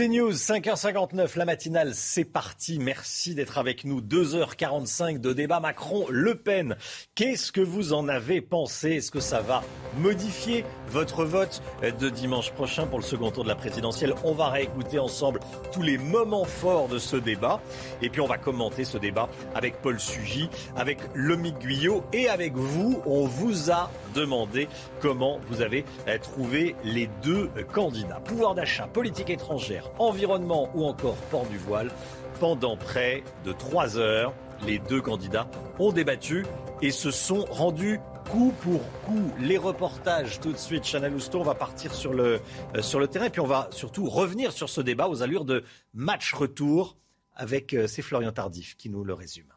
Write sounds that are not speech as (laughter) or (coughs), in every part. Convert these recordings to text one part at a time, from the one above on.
C'est News, 5h59, la matinale, c'est parti. Merci d'être avec nous. 2h45 de débat Macron-Le Pen. Qu'est-ce que vous en avez pensé? Est-ce que ça va modifier votre vote de dimanche prochain pour le second tour de la présidentielle? On va réécouter ensemble tous les moments forts de ce débat. Et puis on va commenter ce débat avec Paul Sugy, avec Lomique Guyot et avec vous. On vous a demandé comment vous avez trouvé les deux candidats. Pouvoir d'achat, politique étrangère environnement ou encore port du voile. Pendant près de trois heures, les deux candidats ont débattu et se sont rendus coup pour coup. Les reportages tout de suite. Chana Lousteau, on va partir sur le, euh, sur le terrain et puis on va surtout revenir sur ce débat aux allures de match retour avec euh, c'est Florian Tardif qui nous le résume.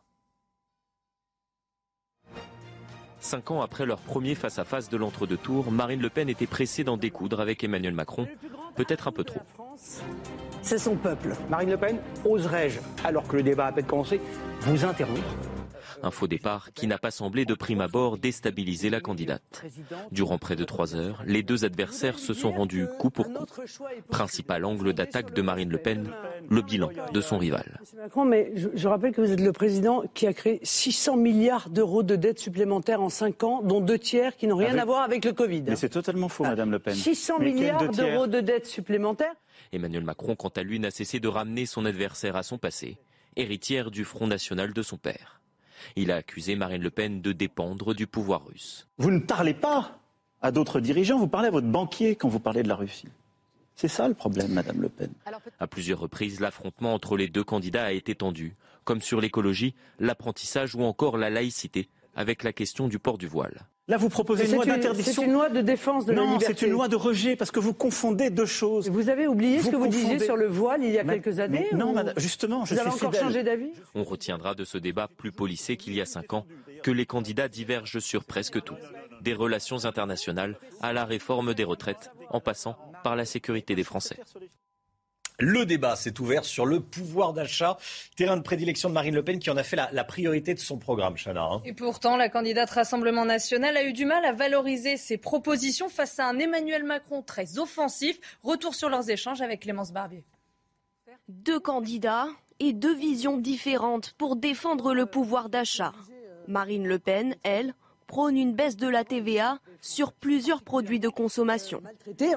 Cinq ans après leur premier face-à-face de l'entre-deux tours, Marine Le Pen était pressée d'en découdre avec Emmanuel Macron, peut-être un peu trop. C'est son peuple. Marine Le Pen, oserais-je, alors que le débat a à peine commencé, vous interrompre? Un faux départ qui n'a pas semblé de prime abord déstabiliser la candidate. Durant près de trois heures, les deux adversaires se sont rendus coup pour coup. Principal angle d'attaque de Marine Le Pen, le bilan de son rival. Macron, mais je, rappelle que vous êtes le président qui a créé 600 milliards d'euros de dettes supplémentaires en cinq ans, dont deux tiers qui n'ont rien à voir avec le Covid. Mais c'est totalement faux, Madame Le Pen. 600 milliards d'euros de dettes supplémentaires Emmanuel Macron, quant à lui, n'a cessé de ramener son adversaire à son passé, héritière du Front National de son père. Il a accusé Marine Le Pen de dépendre du pouvoir russe. Vous ne parlez pas à d'autres dirigeants, vous parlez à votre banquier quand vous parlez de la Russie. C'est ça le problème, Madame Le Pen. À plusieurs reprises, l'affrontement entre les deux candidats a été tendu, comme sur l'écologie, l'apprentissage ou encore la laïcité, avec la question du port du voile. Là, vous proposez une loi d'interdiction. C'est une loi de défense de la liberté. Non, c'est une loi de rejet parce que vous confondez deux choses. Vous avez oublié ce que vous disiez sur le voile il y a quelques années Non, madame, justement, je vous avez encore changé d'avis On retiendra de ce débat plus policé qu'il y a cinq ans que les candidats divergent sur presque tout, des relations internationales à la réforme des retraites, en passant par la sécurité des Français. Le débat s'est ouvert sur le pouvoir d'achat, terrain de prédilection de Marine Le Pen qui en a fait la, priorité de son programme, Chana. Hein. Et pourtant, la candidate Rassemblement national a eu du mal à valoriser ses propositions face à un Emmanuel Macron très offensif. Retour sur leurs échanges avec Clémence Barbier. Deux candidats et deux visions différentes pour défendre le pouvoir d'achat. Marine Le Pen, elle, prône une baisse de la TVA sur plusieurs produits de consommation.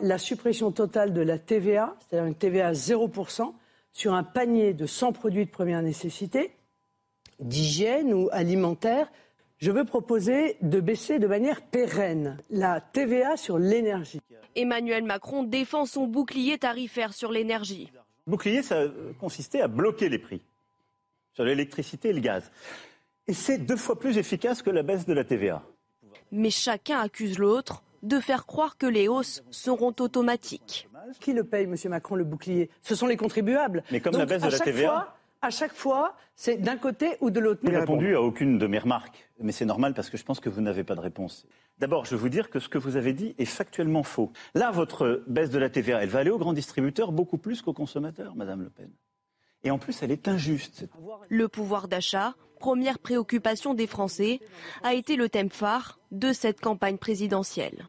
La suppression totale de la TVA, c'est-à-dire une TVA à 0%, sur un panier de 100 produits de première nécessité, d'hygiène ou alimentaire, je veux proposer de baisser de manière pérenne la TVA sur l'énergie. Emmanuel Macron défend son bouclier tarifaire sur l'énergie. Le bouclier, ça consistait à bloquer les prix sur l'électricité et le gaz. Et c'est deux fois plus efficace que la baisse de la TVA. Mais chacun accuse l'autre de faire croire que les hausses seront automatiques. Qui le paye, Monsieur Macron, le bouclier? Ce sont les contribuables. Mais comme la baisse de la TVA. à chaque fois, c'est d'un côté ou de l'autre. Je n'ai répondu à aucune de mes remarques, mais c'est normal parce que je pense que vous n'avez pas de réponse. D'abord, je veux vous dire que ce que vous avez dit est factuellement faux. Là, votre baisse de la TVA, elle va aller aux grands distributeurs beaucoup plus qu'aux consommateurs, Madame Le Pen. Et en plus, elle est injuste. Le pouvoir d'achat, première préoccupation des Français, a été le thème phare de cette campagne présidentielle.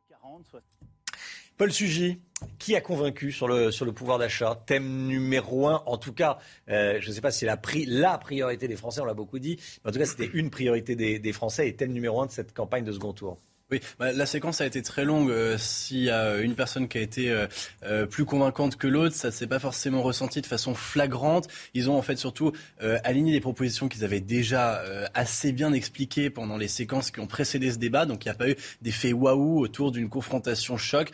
Paul Sugy, qui a convaincu sur le, sur le pouvoir d'achat? Thème numéro un, en tout cas, euh, je ne sais pas si c'est la, la priorité des Français, on l'a beaucoup dit, mais en tout cas c'était une priorité des, des Français et thème numéro un de cette campagne de second tour. Oui, bah, la séquence a été très longue. Euh, S'il y a une personne qui a été euh, euh, plus convaincante que l'autre, ça s'est pas forcément ressenti de façon flagrante. Ils ont en fait surtout euh, aligné des propositions qu'ils avaient déjà assez bien expliquées pendant les séquences qui ont précédé ce débat. Donc il n'y a pas eu d'effet waouh autour d'une confrontation choc,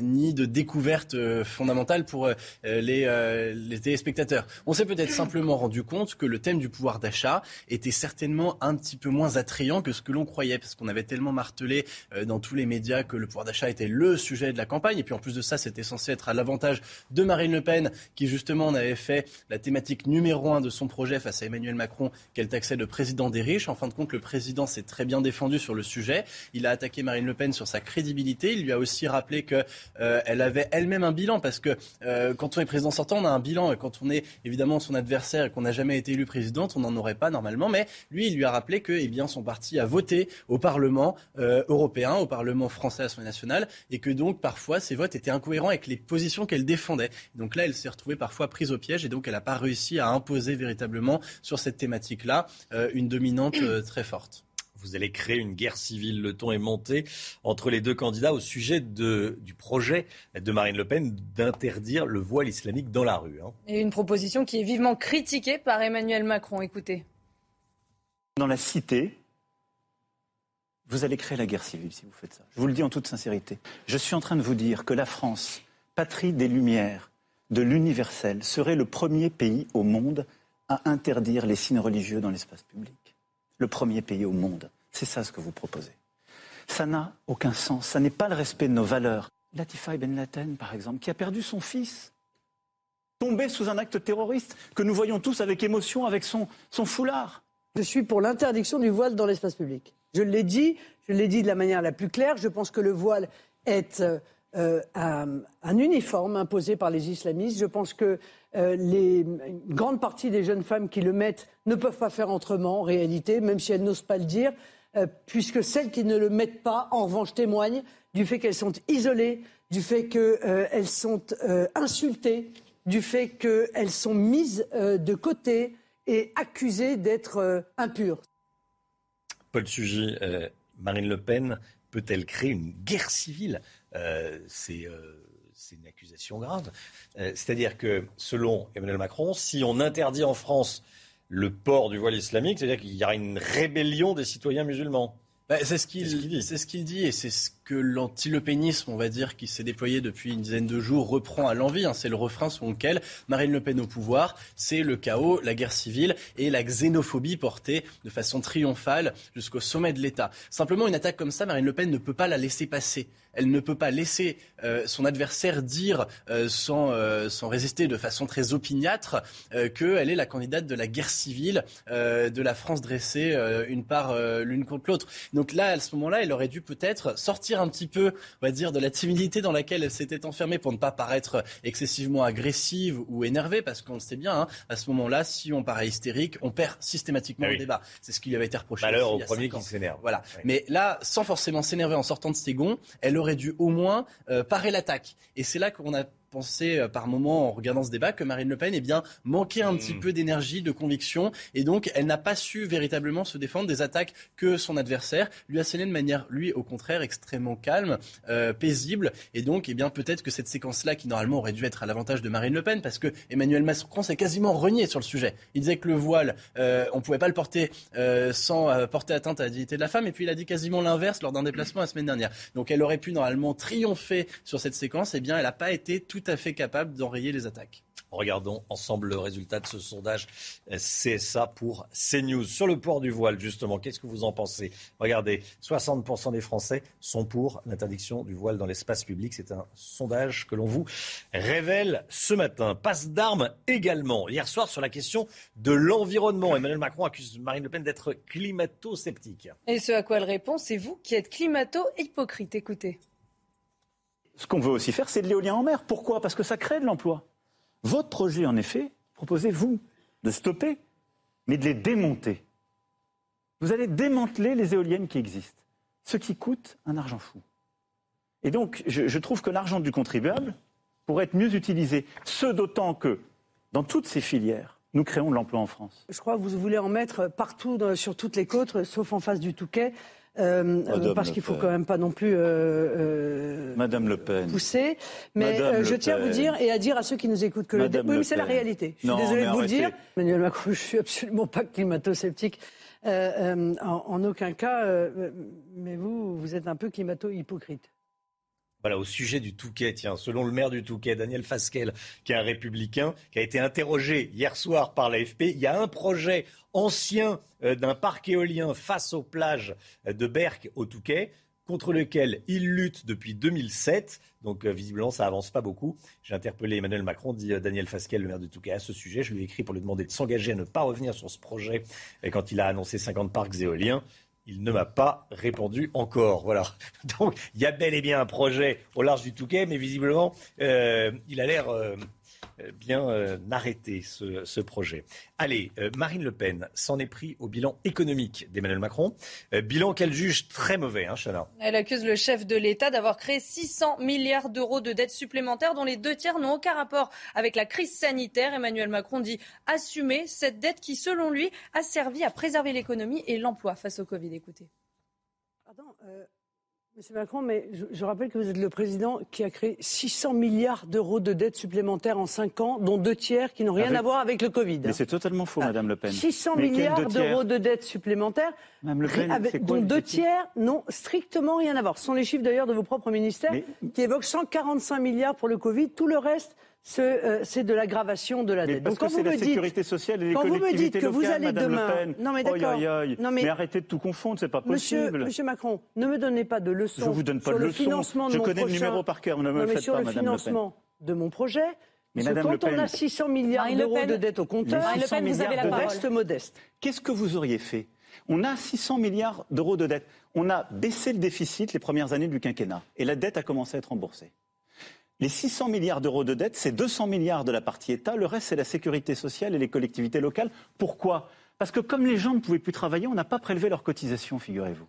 ni de découverte fondamentale pour les, les téléspectateurs. On s'est peut-être simplement rendu compte que le thème du pouvoir d'achat était certainement un petit peu moins attrayant que ce que l'on croyait, parce qu'on avait tellement martelé martelé dans tous les médias que le pouvoir d'achat était le sujet de la campagne. Et puis en plus de ça, c'était censé être à l'avantage de Marine Le Pen, qui justement en avait fait la thématique numéro un de son projet face à Emmanuel Macron, qu'elle taxait de président des riches. En fin de compte, le président s'est très bien défendu sur le sujet. Il a attaqué Marine Le Pen sur sa crédibilité. Il lui a aussi rappelé qu'elle euh, avait elle-même un bilan, parce que euh, quand on est président sortant, on a un bilan. Et quand on est évidemment son adversaire et qu'on n'a jamais été élu présidente, on n'en aurait pas normalement. Mais lui, il lui a rappelé que eh bien, son parti a voté au Parlement euh, européen, au Parlement français, à l'Assemblée nationale, et que donc parfois ses votes étaient incohérents avec les positions qu'elle défendait. Donc là, elle s'est retrouvée parfois prise au piège et donc elle n'a pas réussi à imposer véritablement sur cette thématique-là une dominante très forte vous allez créer une guerre civile. Le ton est monté entre les deux candidats au sujet du projet de Marine Le Pen d'interdire le voile islamique dans la rue. Hein. Et une proposition qui est vivement critiquée par Emmanuel Macron. Écoutez. Dans la cité, vous allez créer la guerre civile si vous faites ça. Je vous le dis en toute sincérité. Je suis en train de vous dire que la France, patrie des Lumières, de l'universel, serait le premier pays au monde à interdire les signes religieux dans l'espace public le premier pays au monde. C'est ça ce que vous proposez. Ça n'a aucun sens. Ça n'est pas le respect de nos valeurs. Latifa Ben Laden, par exemple, qui a perdu son fils, tombé sous un acte terroriste que nous voyons tous avec émotion avec son, son foulard. Je suis pour l'interdiction du voile dans l'espace public. Je l'ai dit, je l'ai dit de la manière la plus claire. Je pense que le voile est euh, euh, un, uniforme imposé par les islamistes. Je pense que euh, les, une grande partie des jeunes femmes qui le mettent ne peuvent pas faire autrement en réalité, même si elles n'osent pas le dire, euh, puisque celles qui ne le mettent pas, en revanche, témoignent du fait qu'elles sont isolées, du fait qu'elles sont insultées, du fait qu'elles sont mises de côté et accusées d'être impures. Paul Sugy, Marine Le Pen peut-elle créer une guerre civile? Euh, euh, c'est une accusation grave. Euh, c'est-à-dire que, selon Emmanuel Macron, si on interdit en France le port du voile islamique, c'est-à-dire qu'il y aura une rébellion des citoyens musulmans. Bah, c'est ce qu'il dit. C'est ce qu'il dit et c'est ce que l'antilepénisme, on va dire, qui s'est déployé depuis une dizaine de jours, reprend à l'envie. Hein. C'est le refrain selon lequel Marine Le Pen au pouvoir, c'est le chaos, la guerre civile et la xénophobie portée de façon triomphale jusqu'au sommet de l'État. Simplement, une attaque comme ça, Marine Le Pen ne peut pas la laisser passer elle ne peut pas laisser euh, son adversaire dire euh, euh, sans, résister de façon très opiniâtre qu'elle est la candidate de la guerre civile de la France dressée une part l'une contre l'autre. Donc là, à ce moment-là, elle aurait dû peut-être sortir un petit peu, on va dire, de la timidité dans laquelle elle s'était enfermée pour ne pas paraître excessivement agressive ou énervée, parce qu'on le sait bien, hein, à ce moment-là, si on paraît hystérique, on perd systématiquement ah le débat. C'est ce qui lui avait été reproché. Malheur au premier qui s'énerve. Voilà. Mais là, sans forcément s'énerver en sortant de ses gonds, elle aurait dû au moins euh, parer l'attaque. Et c'est là qu'on a penser euh, par moment en regardant ce débat que Marine Le Pen eh bien, manquait un petit hmm. peu d'énergie, de conviction, et donc elle n'a pas su véritablement se défendre des attaques que son adversaire lui a scellées de manière, lui, au contraire, extrêmement calme, euh, paisible, et donc eh bien peut-être que cette séquence-là, qui normalement aurait dû être à l'avantage de Marine Le Pen, parce que Emmanuel Macron s'est quasiment renié sur le sujet. Il disait que le voile, euh, on ne pouvait pas le porter sans porter atteinte à la dignité de la femme, et puis il a dit quasiment l'inverse lors d'un déplacement la semaine dernière. Donc elle aurait pu normalement triompher sur cette séquence, et eh bien elle n'a pas été tout tout à fait capable d'enrayer les attaques. Regardons ensemble le résultat de ce sondage CSA pour CNews. Sur le port du voile, justement, qu'est-ce que vous en pensez? Regardez, 60% des Français sont pour l'interdiction du voile dans l'espace public. C'est un sondage que l'on vous révèle ce matin. Passe d'armes également. Hier soir, sur la question de l'environnement, Emmanuel Macron accuse Marine Le Pen d'être climato-sceptique. Et ce à quoi elle répond, c'est vous qui êtes climato-hypocrite. Écoutez. Ce qu'on veut aussi faire, c'est de l'éolien en mer. Pourquoi? Parce que ça crée de l'emploi. Votre projet, en effet, proposez-vous de stopper, mais de les démonter. Vous allez démanteler les éoliennes qui existent, ce qui coûte un argent fou. Et donc, je, trouve que l'argent du contribuable pourrait être mieux utilisé, ce d'autant que, dans toutes ces filières, nous créons de l'emploi en France. Je crois que vous voulez en mettre partout sur toutes les côtes, sauf en face du Touquet. Euh, euh, parce qu'il faut quand même pas non plus euh, Madame Le Pen. pousser. Mais je tiens à vous dire et à dire à ceux qui nous écoutent que le, oui, mais c'est la réalité. Je suis désolée de vous le dire. Emmanuel Macron, (laughs) je suis absolument pas climato-sceptique. En, en, aucun cas, mais vous, vous êtes un peu climato-hypocrite. Voilà, au sujet du Touquet, tiens, selon le maire du Touquet, Daniel Fasquel, qui est un républicain, qui a été interrogé hier soir par l'AFP, il y a un projet ancien euh, d'un parc éolien face aux plages de Berck au Touquet. contre lequel il lutte depuis 2007. Donc euh, visiblement, ça avance pas beaucoup. J'ai interpellé Emmanuel Macron, dit euh, Daniel Fasquelle, le maire de Touquet, à ce sujet. Je lui ai écrit pour lui demander de s'engager à ne pas revenir sur ce projet. Et quand il a annoncé 50 parcs éoliens, il ne m'a pas répondu encore. Voilà. (laughs) Donc il y a bel et bien un projet au large du Touquet, mais visiblement, euh, il a l'air euh, bien euh, arrêter ce, projet. Allez, euh, Marine Le Pen s'en est pris au bilan économique d'Emmanuel Macron. bilan qu'elle juge très mauvais, hein, Chana. Elle accuse le chef de l'État d'avoir créé 600 milliards d'euros de dettes supplémentaires dont les deux tiers n'ont aucun rapport avec la crise sanitaire. Emmanuel Macron dit assumer cette dette qui, selon lui, a servi à préserver l'économie et l'emploi face au Covid. Écoutez. Pardon, Monsieur Macron, mais je, rappelle que vous êtes le président qui a créé 600 milliards d'euros de dettes supplémentaires en 5 ans, dont deux tiers qui n'ont rien à voir avec le Covid. Mais c'est totalement faux, Madame Le Pen. 600 milliards d'euros de dettes supplémentaires, Le Pen, dont deux tiers n'ont strictement rien à voir. Ce sont les chiffres d'ailleurs de vos propres ministères qui évoquent 145 milliards pour le Covid. Tout le reste, c'est de l'aggravation de la dette. Parce que c'est la sécurité sociale et les collectivités locales, vous allez Madame demain, Le Pen. Non mais d'accord. mais... arrêtez de tout confondre, c'est pas possible. Monsieur, Macron, ne me donnez pas de leçons. Je vous donne pas sur de le financement de Je mon connais prochain... le numéro par cœur. Ne me mais faites sur pas, le Madame financement de mon projet. Mais Madame quand Le Pen, on a 600 milliards d'euros de dette au compteur, Le Pen, vous avez la parole. reste modeste. Qu'est-ce que vous auriez fait On a 600 milliards d'euros de dette. On a baissé le déficit les premières années du quinquennat et la dette a commencé à être remboursée. Les 600 milliards d'euros de dette, c'est 200 milliards de la partie État. Le reste, c'est la sécurité sociale et les collectivités locales. Pourquoi? Parce que comme les gens ne pouvaient plus travailler, on n'a pas prélevé leurs cotisations, figurez-vous.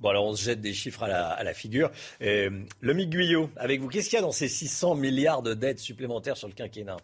Bon, alors on se jette des chiffres à la, figure. Euh, le Guyot, avec vous, qu'est-ce qu'il y a dans ces 600 milliards de dettes supplémentaires sur le quinquennat?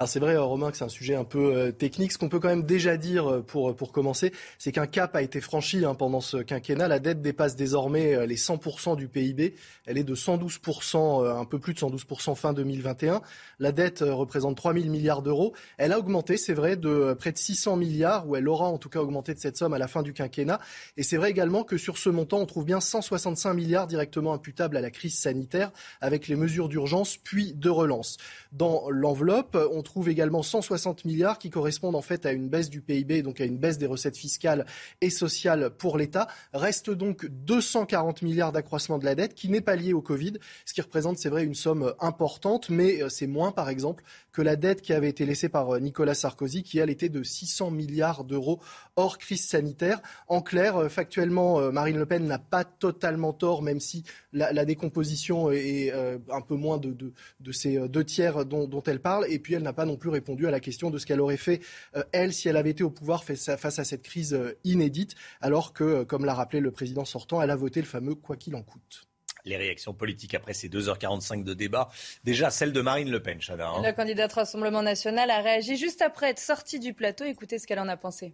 Alors c'est vrai, Romain, que c'est un sujet un peu euh, technique. Ce qu'on peut quand même déjà dire euh, pour, pour commencer, c'est qu'un cap a été franchi hein, pendant ce quinquennat. La dette dépasse désormais euh, les 100% du PIB. Elle est de 112%, un peu plus de 112% fin 2021. La dette représente 3 000 milliards d'euros. Elle a augmenté, c'est vrai, de près de 600 milliards, ou elle aura en tout cas augmenté de cette somme à la fin du quinquennat. Et c'est vrai également que sur ce montant, on trouve bien 165 milliards directement imputables à la crise sanitaire, avec les mesures d'urgence puis de relance. Dans l'enveloppe, on trouve également 160 milliards qui correspondent en fait à une baisse du PIB, donc à une baisse des recettes fiscales et sociales pour l'État. Reste donc 240 milliards d'accroissement de la dette qui n'est pas lié au Covid, ce qui représente, c'est vrai, une somme importante, mais euh, c'est moins, par exemple, que la dette qui avait été laissée par euh, Nicolas Sarkozy, qui elle était de 600 milliards d'euros hors crise sanitaire. En clair, euh, factuellement, Marine Le Pen n'a pas totalement tort, même si la, décomposition est un peu moins de, de, ces deux tiers dont, dont elle parle, et puis elle n'a pas non plus répondu à la question de ce qu'elle aurait fait, euh, elle, si elle avait été au pouvoir face à, cette crise euh, inédite, alors que, euh, comme l'a rappelé le président sortant, elle a voté le fameux quoi qu'il en coûte les réactions politiques après ces 2h45 de débat. Déjà celle de Marine Le Pen, Chana. Hein. La candidate Rassemblement national a réagi juste après être sortie du plateau. Écoutez ce qu'elle en a pensé.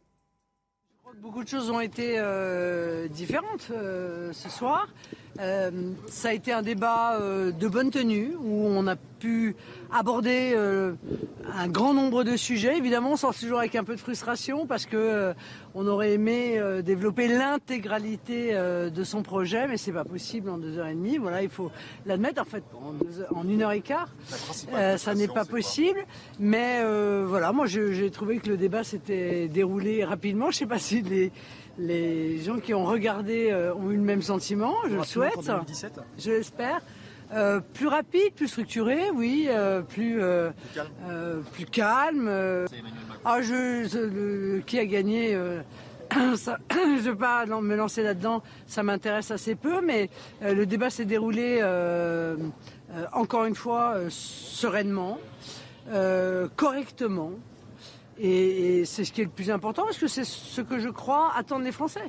Je crois que beaucoup de choses ont été différentes ce soir. Ça a été un débat de bonne tenue où on a pu aborder euh, un grand nombre de sujets. Évidemment, on sort toujours avec un peu de frustration parce que euh, on aurait aimé euh, développer l'intégralité de son projet, mais c'est pas possible en deux heures et demie. Voilà, il faut l'admettre. En fait, en, une heure et quart, ça n'est pas possible. Mais voilà, moi, j'ai trouvé que le débat s'était déroulé rapidement. Je sais pas si les les gens qui ont regardé ont eu le même sentiment. Je le souhaite. Je l'espère. Euh, plus rapide, plus structuré, oui, euh, plus, euh, plus calme. Ah, je, qui a gagné (coughs) ça, (coughs) je ne veux pas me lancer là-dedans, ça m'intéresse assez peu, mais le débat s'est déroulé encore une fois sereinement, correctement, et, et c'est ce qui est le plus important parce que c'est ce que je crois attendent les Français.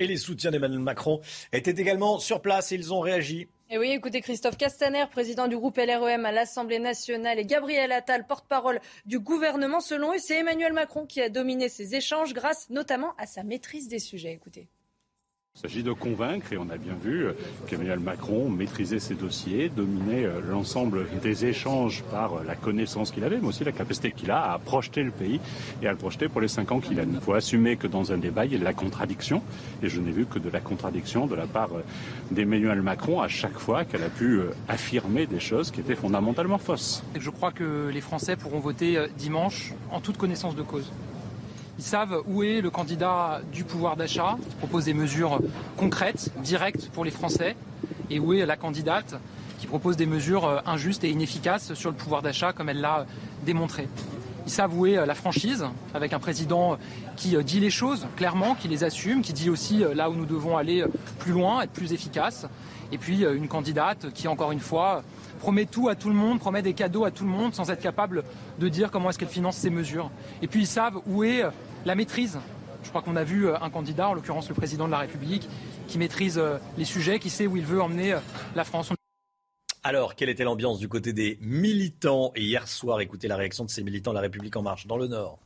Et les soutiens d'Emmanuel Macron étaient également sur place et ils ont réagi et oui, écoutez, Christophe Castaner, président du groupe LREM à l'Assemblée nationale, et Gabriel Attal, porte-parole du gouvernement. Selon eux, c'est Emmanuel Macron qui a dominé ces échanges grâce notamment à sa maîtrise des sujets. Écoutez. Il s'agit de convaincre, et on a bien vu qu'Emmanuel Macron maîtrisait ses dossiers, dominait euh, l'ensemble des échanges par la connaissance qu'il avait, mais aussi la capacité qu'il a à projeter le pays et à le projeter pour les cinq ans qu'il a. Il faut assumer que dans un débat, il y a de la contradiction, et je n'ai vu que de la contradiction de la part euh, d'Emmanuel Macron à chaque fois qu'elle a pu euh, affirmer des choses qui étaient fondamentalement fausses. Je crois que les Français pourront voter dimanche en toute connaissance de cause. Ils savent où est le candidat du pouvoir d'achat, qui propose des mesures concrètes, directes pour les Français, et où est la candidate qui propose des mesures euh, injustes et inefficaces sur le pouvoir d'achat, comme elle l'a démontré. Ils savent où est euh, la franchise, avec un président qui euh, dit les choses clairement, qui les assume, qui dit aussi là où nous devons aller plus loin, être plus efficace. Et puis une candidate qui, encore une fois, promet tout à tout le monde, promet des cadeaux à tout le monde sans être capable de dire comment est-ce qu'elle finance ses mesures. Et puis ils savent où est la maîtrise. Je crois qu'on a vu un candidat, en l'occurrence le président de la République, qui maîtrise les sujets, qui sait où il veut emmener la France. Alors, quelle était l'ambiance du côté des militants Et hier soir, écoutez la réaction de ces militants de la République en marche dans le Nord.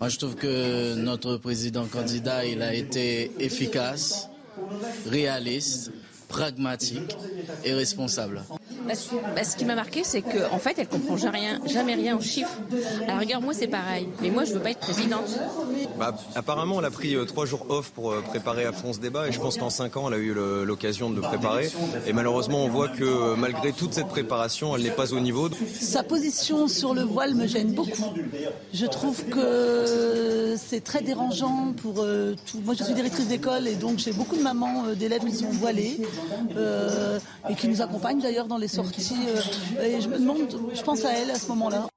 Moi, je trouve que notre président candidat, il a été efficace, réaliste, pragmatique et responsable. Bah, bah, ce qui m'a marqué, c'est qu'en en fait, elle comprend jamais rien, jamais rien aux chiffres. Alors, regarde, moi, c'est pareil. Mais moi, je veux pas être présidente. Bah, apparemment, elle a pris euh, trois jours off pour euh, préparer à fond ce débat. Et je pense qu'en cinq ans, elle a eu l'occasion de le préparer. Et malheureusement, on voit que euh, malgré toute cette préparation, elle n'est pas au niveau. Sa position sur le voile me gêne beaucoup. Je trouve que c'est très dérangeant pour tout. Moi, je suis directrice d'école et donc j'ai beaucoup de mamans d'élèves qui sont voilées et qui nous accompagnent d'ailleurs dans les sorties. Euh, je pense à elle à ce moment-là.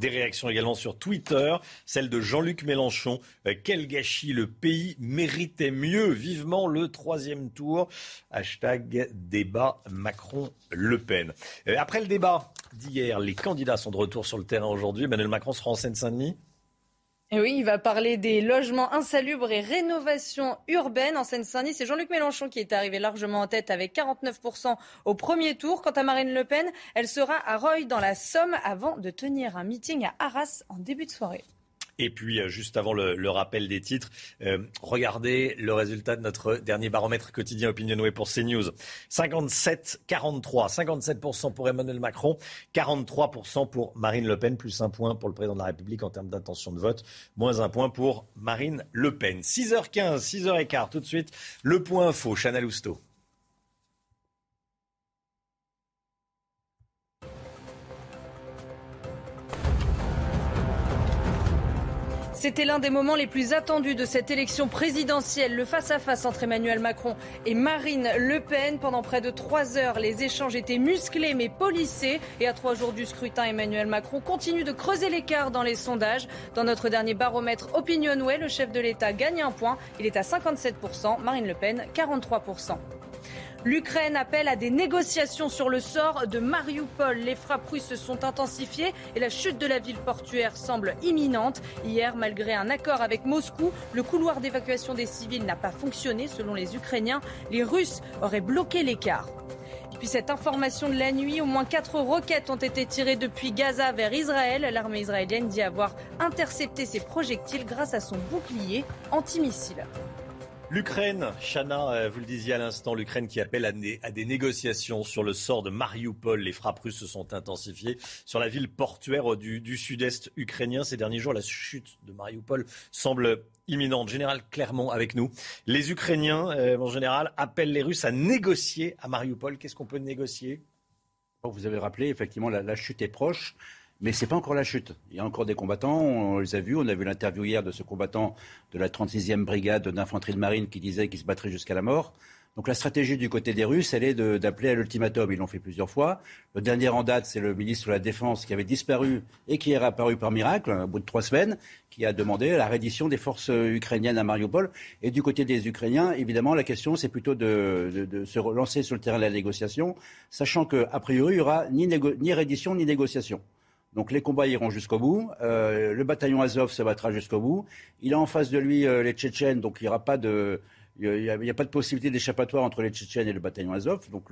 Des réactions également sur Twitter, celle de Jean-Luc Mélenchon. Euh, quel gâchis, le pays méritait mieux. Vivement le troisième tour. Hashtag débat Macron-Le Pen. Euh, après le débat d'hier, les candidats sont de retour sur le terrain aujourd'hui. Emmanuel Macron sera en Seine-Saint-Denis oui, il va parler des logements insalubres et rénovation urbaine en Seine-Saint-Denis. C'est Jean-Luc Mélenchon qui est arrivé largement en tête avec 49% au premier tour. Quant à Marine Le Pen, elle sera à Reuil dans la Somme avant de tenir un meeting à Arras en début de soirée. Et puis, euh, juste avant le, rappel des titres, euh, regardez le résultat de notre dernier baromètre quotidien Opinionway pour CNews. 57-43, 57% pour Emmanuel Macron, 43% pour Marine Le Pen, plus un point pour le président de la République en termes d'intention de vote, moins un point pour Marine Le Pen. 6h15, 6h15, tout de suite, le point info, Chanel Housteau. C'était l'un des moments les plus attendus de cette élection présidentielle, le face-à-face entre Emmanuel Macron et Marine Le Pen. Pendant près de trois heures, les échanges étaient musclés mais polissés. Et à trois jours du scrutin, Emmanuel Macron continue de creuser l'écart dans les sondages. Dans notre dernier baromètre Opinionway, le chef de l'État gagne un point. Il est à 57%, Marine Le Pen 43%. L'Ukraine appelle à des négociations sur le sort de Mariupol. Les frappes russes se sont intensifiées et la chute de la ville portuaire semble imminente. Hier, malgré un accord avec Moscou, le couloir d'évacuation des civils n'a pas fonctionné selon les Ukrainiens. Les Russes auraient bloqué l'écart. Puis cette information de la nuit, au moins quatre roquettes ont été tirées depuis Gaza vers Israël. L'armée israélienne dit avoir intercepté ces projectiles grâce à son bouclier antimissile. L'Ukraine, Chana, euh, vous le disiez à l'instant, l'Ukraine qui appelle à, des négociations sur le sort de Mariupol. Les frappes russes se sont intensifiées sur la ville portuaire du, sud-est ukrainien. Ces derniers jours, la chute de Mariupol semble imminente. Général Clermont avec nous. Les Ukrainiens, euh, en général, appellent les Russes à négocier à Mariupol. Qu'est-ce qu'on peut négocier? Vous avez rappelé, effectivement, la chute est proche. Mais ce n'est pas encore la chute. Il y a encore des combattants, on les a vus. On a vu l'interview hier de ce combattant de la 36e brigade d'infanterie de marine qui disait qu'il se battrait jusqu'à la mort. Donc la stratégie du côté des Russes, elle est d'appeler à l'ultimatum. Ils l'ont fait plusieurs fois. Le dernier en date, c'est le ministre de la Défense qui avait disparu et qui est réapparu par miracle, au bout de trois semaines, qui a demandé la reddition des forces ukrainiennes à Mariupol. Et du côté des Ukrainiens, évidemment, la question, c'est plutôt de, se relancer sur le terrain de la négociation, sachant qu'a priori, il n'y aura ni, ni reddition ni négociation. Donc les combats iront jusqu'au bout. Euh, le bataillon Azov se battra jusqu'au bout. Il a en face de lui euh, les Tchétchènes, donc il n'y aura pas de, a, pas de possibilité d'échappatoire entre les Tchétchènes et le bataillon Azov. Donc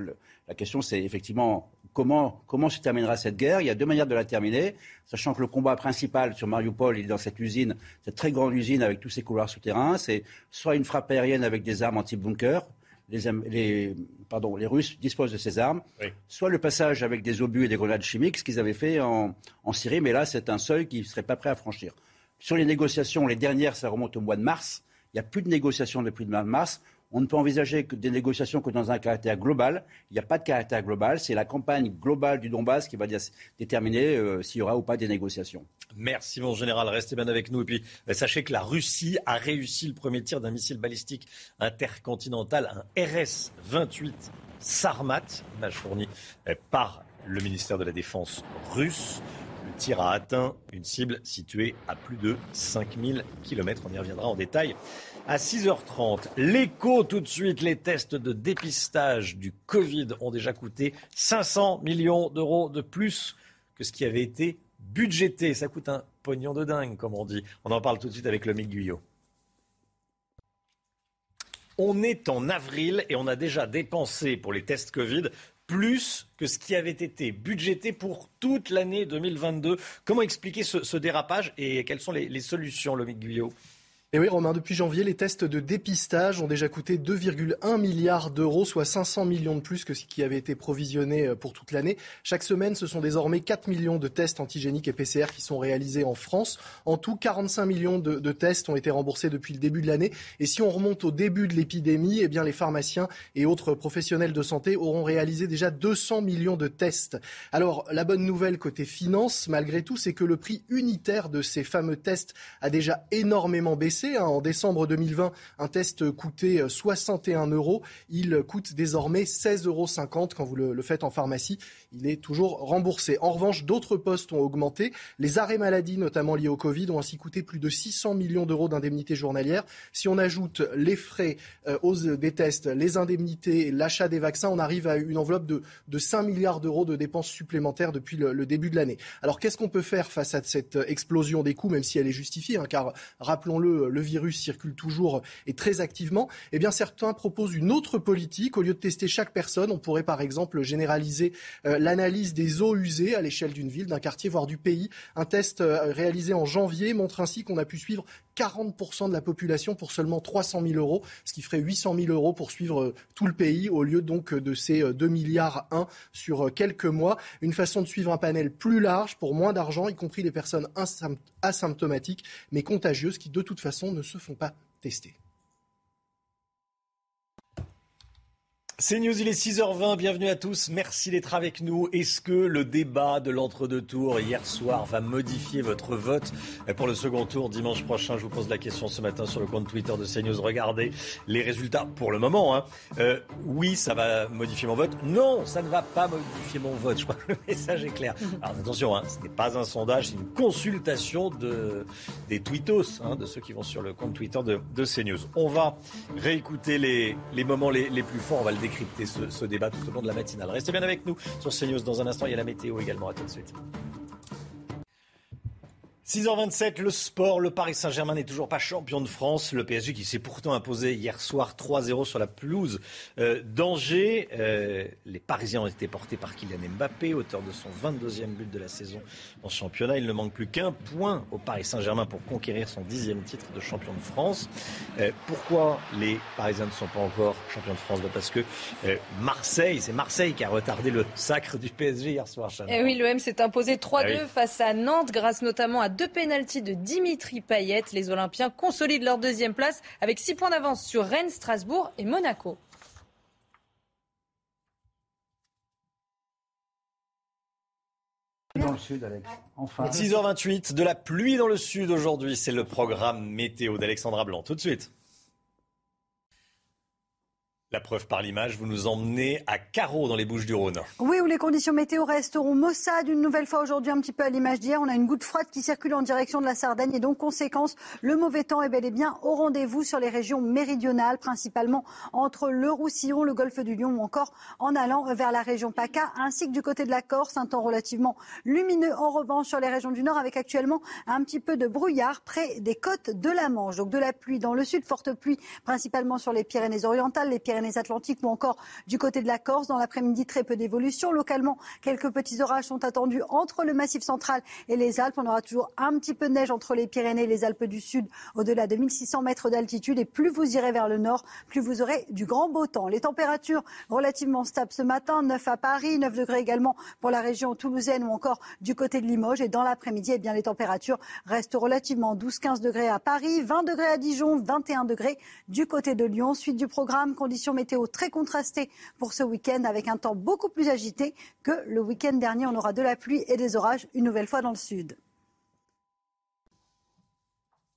la question, c'est effectivement comment, comment se terminera cette guerre. Il y a deux manières de la terminer, sachant que le combat principal sur Mariupol, il est dans cette usine, cette très grande usine avec tous ses couloirs souterrains. C'est soit une frappe aérienne avec des armes anti-bunker, les, pardon, les Russes disposent de ces armes, soit le passage avec des obus et des grenades chimiques, ce qu'ils avaient fait en, Syrie, mais là, c'est un seuil qu'ils ne seraient pas prêts à franchir. Sur les négociations, les dernières, ça remonte au mois de mars. Il n'y a plus de négociations depuis le mois de mars. On ne peut envisager que des négociations que dans un caractère global. Il n'y a pas de caractère global. C'est la campagne globale du Donbass qui va déterminer euh, s'il y aura ou pas des négociations. Merci mon général, restez bien avec nous. Et puis euh, sachez que la Russie a réussi le premier tir d'un missile balistique intercontinental, un RS-28 Sarmat, image fournie euh, par le ministère de la Défense russe. Le tir a atteint une cible située à plus de 5000 km. On y reviendra en détail à 6h30. L'écho tout de suite, les tests de dépistage du Covid ont déjà coûté 500 millions d'euros de plus que ce qui avait été budgété. Ça coûte un pognon de dingue, comme on dit. On en parle tout de suite avec le Guyot. On est en avril et on a déjà dépensé pour les tests Covid plus que ce qui avait été budgété pour toute l'année 2022. Comment expliquer ce, dérapage et quelles sont les, solutions, le Guyot? Et oui, Romain, depuis janvier, les tests de dépistage ont déjà coûté 2,1 milliards d'euros, soit 500 millions de plus que ce qui avait été provisionné euh, pour toute l'année. Chaque semaine, ce sont désormais 4 millions de tests antigéniques et PCR qui sont réalisés en France. En tout, 45 millions de, tests ont été remboursés depuis le début de l'année. Et si on remonte au début de l'épidémie, eh bien, les pharmaciens et autres professionnels de santé auront réalisé déjà 200 millions de tests. Alors, la bonne nouvelle côté finance, malgré tout, c'est que le prix unitaire de ces fameux tests a déjà énormément baissé Hein. En décembre 2020, un test coûtait 61 euros. Il coûte désormais 16,50 euros quand vous le, faites en pharmacie. Il est toujours remboursé. En revanche, d'autres postes ont augmenté. Les arrêts maladie, notamment liés au Covid, ont ainsi coûté plus de 600 millions d'euros d'indemnités journalières. Si on ajoute les frais euh, des tests, les indemnités, l'achat des vaccins, on arrive à une enveloppe de, 5 milliards d'euros de dépenses supplémentaires depuis le, début de l'année. Alors qu'est-ce qu'on peut faire face à cette explosion des coûts, même si elle est justifiée, hein, car rappelons-le, le virus circule toujours et très activement, eh bien certains proposent une autre politique. Au lieu de tester chaque personne, on pourrait par exemple généraliser euh, l'analyse des eaux usées à l'échelle d'une ville, d'un quartier, voire du pays. Un test euh, réalisé en janvier montre ainsi qu'on a pu suivre 40% de la population pour seulement 300 000 euros, ce qui ferait 800 000 euros pour suivre euh, tout le pays au lieu donc de ces 2 milliards 1 sur quelques mois. Une façon de suivre un panel plus large pour moins d'argent, y compris les personnes asymptomatiques mais contagieuses qui de toute façon ne se font pas tester. C'est News, il est 6h20, bienvenue à tous, merci d'être avec nous. Est-ce que le débat de l'entre-deux tours hier soir va modifier votre vote? Pour le second tour dimanche prochain Je vous pose la question ce matin sur le compte Twitter de CNews. Regardez les résultats pour le moment. Hein. Euh, oui, ça va modifier mon vote. Non, ça ne va pas modifier mon vote. Je crois que le message est clair. (laughs) Alors attention, hein, ce n'est pas un sondage, c'est une consultation de, des tweetos, hein, de ceux qui vont sur le compte Twitter de, de CNews. On va réécouter les, les moments les, les plus forts, on va le décrypter ce, débat tout au long de la matinale. Restez bien avec nous sur CNews. Dans un instant, il y a la météo également. À tout de suite. 6h27, le sport, le Paris Saint-Germain n'est toujours pas champion de France. Le PSG qui s'est pourtant imposé hier soir 3-0 sur la pelouse euh, d'Angers. Euh, les Parisiens ont été portés par Kylian Mbappé, auteur de son 22e but de la saison en championnat. Il ne manque plus qu'un point au Paris Saint-Germain pour conquérir son dixième titre de champion de France. Euh, pourquoi les Parisiens ne sont pas encore champions de France? Bah, Parce que Marseille, c'est Marseille qui a retardé le sacre du PSG hier soir. Et eh oui, l'OM s'est imposé 3-2 ah face à Nantes grâce notamment à deux pénalties de Dimitri Payet. Les Olympiens consolident leur deuxième place avec six points d'avance sur Rennes, Strasbourg et Monaco. Dans le sud, Alex. Enfin. 6h28, de la pluie dans le sud aujourd'hui. C'est le programme météo d'Alexandra Blanc. Tout de suite. La preuve par l'image, vous nous emmenez à Carreau dans les Bouches du Rhône. Oui, où les conditions météo resteront maussades une nouvelle fois aujourd'hui, un petit peu à l'image d'hier. On a une goutte froide qui circule en direction de la Sardaigne et donc conséquence, le mauvais temps est bel et bien au rendez-vous sur les régions méridionales, principalement entre le Roussillon, le golfe du Lion ou encore en allant vers la région PACA, ainsi que du côté de la Corse. Un temps relativement lumineux en revanche sur les régions du Nord avec actuellement un petit peu de brouillard près des côtes de la Manche. Donc de la pluie dans le sud, forte pluie principalement sur les Pyrénées orientales, les Pyrénées Pyrénées-Atlantiques ou encore du côté de la Corse. Dans l'après-midi, très peu d'évolution. Localement, quelques petits orages sont attendus entre le Massif central et les Alpes. On aura toujours un petit peu de neige entre les Pyrénées et les Alpes du Sud, au-delà de 1600 mètres d'altitude. Et plus vous irez vers le nord, plus vous aurez du grand beau temps. Les températures relativement stables ce matin, 9 à Paris, 9 degrés également pour la région toulousaine ou encore du côté de Limoges. Et dans l'après-midi, eh bien, les températures restent relativement 12-15 degrés à Paris, 20 degrés à Dijon, 21 degrés du côté de Lyon. Suite du programme, conditions météo très contrastées pour ce week-end avec un temps beaucoup plus agité que le week-end dernier. On aura de la pluie et des orages une nouvelle fois dans le sud.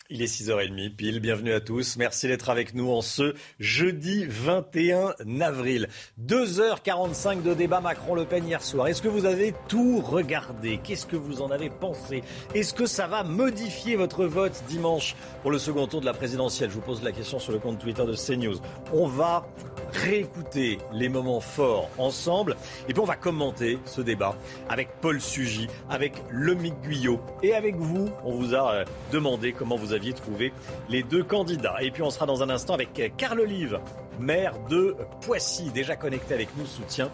Il est 6h30 pile, bienvenue à tous. Merci d'être avec nous en ce jeudi 21 avril. 2h45 de débat Macron-Le Pen hier soir. Est-ce que vous avez tout regardé? Qu'est-ce que vous en avez pensé? Est-ce que ça va modifier votre vote dimanche pour le second tour de la présidentielle? Je vous pose la question sur le compte Twitter de CNews. On va réécouter les moments forts ensemble et puis on va commenter ce débat avec Paul Sugy, avec Lomic Guyot et avec vous. On vous a euh, demandé comment vous aviez trouvé les deux candidats. Et puis on sera dans un instant avec Carl Olive, maire de Poissy, déjà connecté avec nous, soutien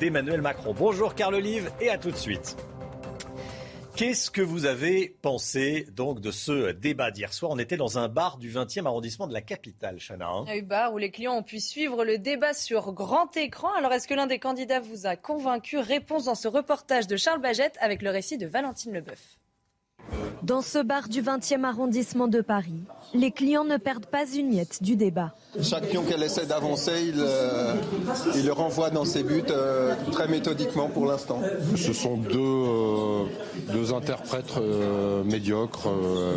d'Emmanuel Macron. Bonjour Carl Olive et à tout de suite. Qu'est-ce que vous avez pensé donc de ce débat d'hier soir? On était dans un bar du 20e arrondissement de la capitale, Chana. Hein. un bar où les clients ont pu suivre le débat sur grand écran. Alors est-ce que l'un des candidats vous a convaincu? Réponse dans ce reportage de Charles Bagette avec le récit de Valentine Leboeuf. Dans ce bar du 20e arrondissement de Paris, les clients ne perdent pas une miette du débat. Chaque pion qu'elle essaie d'avancer, il, euh, il, le renvoie dans ses buts euh, très méthodiquement pour l'instant. Ce sont deux, euh, deux interprètes médiocres.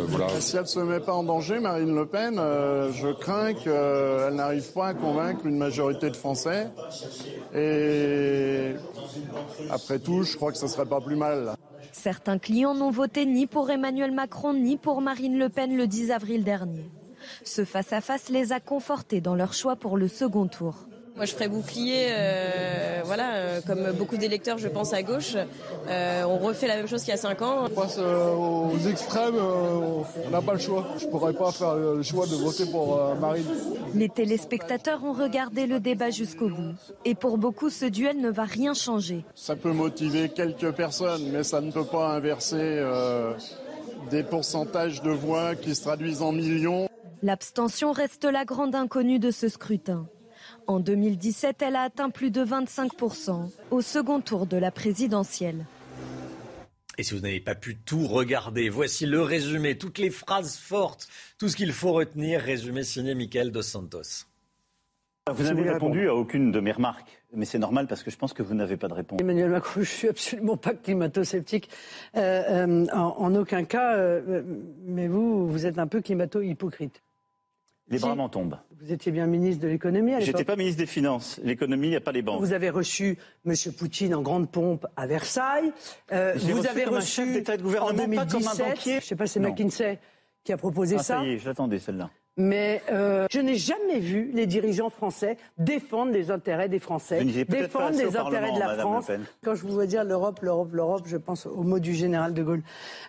voilà. Si elle ne se met pas en danger, Marine Le Pen, je crains qu'elle n'arrive pas à convaincre une majorité de Français. Et après tout, je crois que ce ne serait pas plus mal. Certains clients n'ont voté ni pour Emmanuel Macron ni pour Marine Le Pen le 10 avril dernier. Ce face-à-face les a confortés dans leur choix pour le second tour. Moi, je ferais bouclier, euh, voilà, euh, comme beaucoup d'électeurs, je pense à gauche. Euh, on refait la même chose qu'il y a 5 ans. On passe aux extrêmes, on n'a pas le choix. Je pourrais pas faire le choix de voter pour Marine. Les téléspectateurs ont regardé le débat jusqu'au bout. Et pour beaucoup, ce duel ne va rien changer. Ça peut motiver quelques personnes, mais ça ne peut pas inverser des pourcentages de voix qui se traduisent en millions. L'abstention reste la grande inconnue de ce scrutin. En 2017, elle a atteint plus de 25% au second tour de la présidentielle. Et si vous n'avez pas pu tout regarder, voici le résumé, toutes les phrases fortes, tout ce qu'il faut retenir, résumé signé Michael Dos Santos. Vous n'avez répondu à aucune de mes remarques, mais c'est normal parce que je pense que vous n'avez pas de réponse. Emmanuel Macron, je suis absolument pas climato-sceptique euh, euh, en, aucun cas, euh, mais vous, vous êtes un peu climato-hypocrite. Les bras m'en tombent. Vous étiez bien ministre de l'économie à l'époque. J'étais pas ministre des Finances. L'économie, il n'y a pas les banques. Vous avez reçu M. Poutine en grande pompe à Versailles. Vous avez reçu un chef d'État de gouvernement, en pas comme un banquier. Je sais pas, c'est McKinsey qui a proposé ah, ça. Ça y est, je l'attendais celle-là. Mais euh, je n'ai jamais vu les dirigeants français défendre les intérêts des Français, défendre les intérêts de la France. Quand je vous vois dire l'Europe, l'Europe, l'Europe, je pense au mot du général de Gaulle.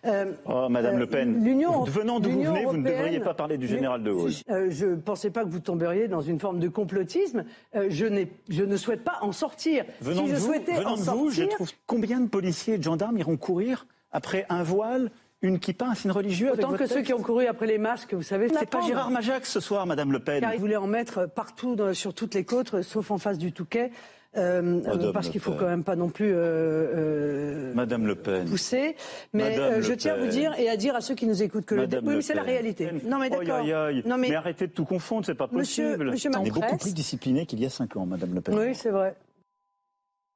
Euh, oh, Madame Le Pen, venant d'où vous venez, vous ne devriez pas parler du général de Gaulle. Euh, je ne pensais pas que vous tomberiez dans une forme de complotisme. Euh, je, je, ne souhaite pas en sortir. Venant si je de vous, souhaitais venant en de sortir, vous, je trouve combien de policiers et de gendarmes iront courir après un voile une kippa, un signe religieux Autant avec que ceux qui ont couru après les masques, vous savez. C'est pas Gérard Majac ce soir, Madame Le Pen. Car il voulait en mettre partout sur toutes les côtes, sauf en face du Touquet. Euh, parce qu'il faut quand même pas non plus euh, euh, Madame Le Pen. pousser. Mais euh, je tiens à vous dire et à dire à ceux qui nous écoutent que Madame le... oui, Le mais c'est la réalité. Non mais d'accord. Aïe, aïe, aïe. Non mais... mais arrêtez de tout confondre, c'est pas Monsieur- possible. Monsieur On est beaucoup plus discipliné qu'il y a cinq ans, Madame Le Pen. Oui, c'est vrai.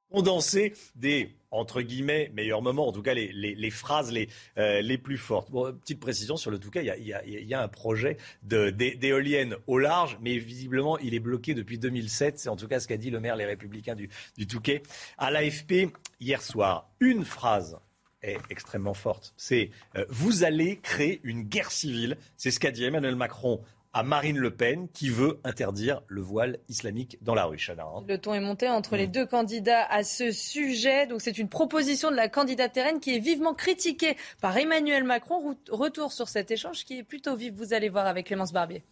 Condenser des entre guillemets meilleurs moments, en tout cas les, phrases les, euh, les plus fortes. Bon, petite précision sur le Touquet, il y a, un projet d'éoliennes au large, mais visiblement il est bloqué depuis 2007. C'est en tout cas ce qu'a dit le maire Les Républicains du, du Touquet à l'AFP hier soir. Une phrase est extrêmement forte. C'est euh, vous allez créer une guerre civile. C'est ce qu'a dit Emmanuel Macron à Marine Le Pen qui veut interdire le voile islamique dans la rue. Chana, hein. Le ton est monté entre les deux candidats à ce sujet. Donc c'est une proposition de la candidate terraine qui est vivement critiquée par Emmanuel Macron. Retour sur cet échange qui est plutôt vif. Vous allez voir avec Clémence Barbier.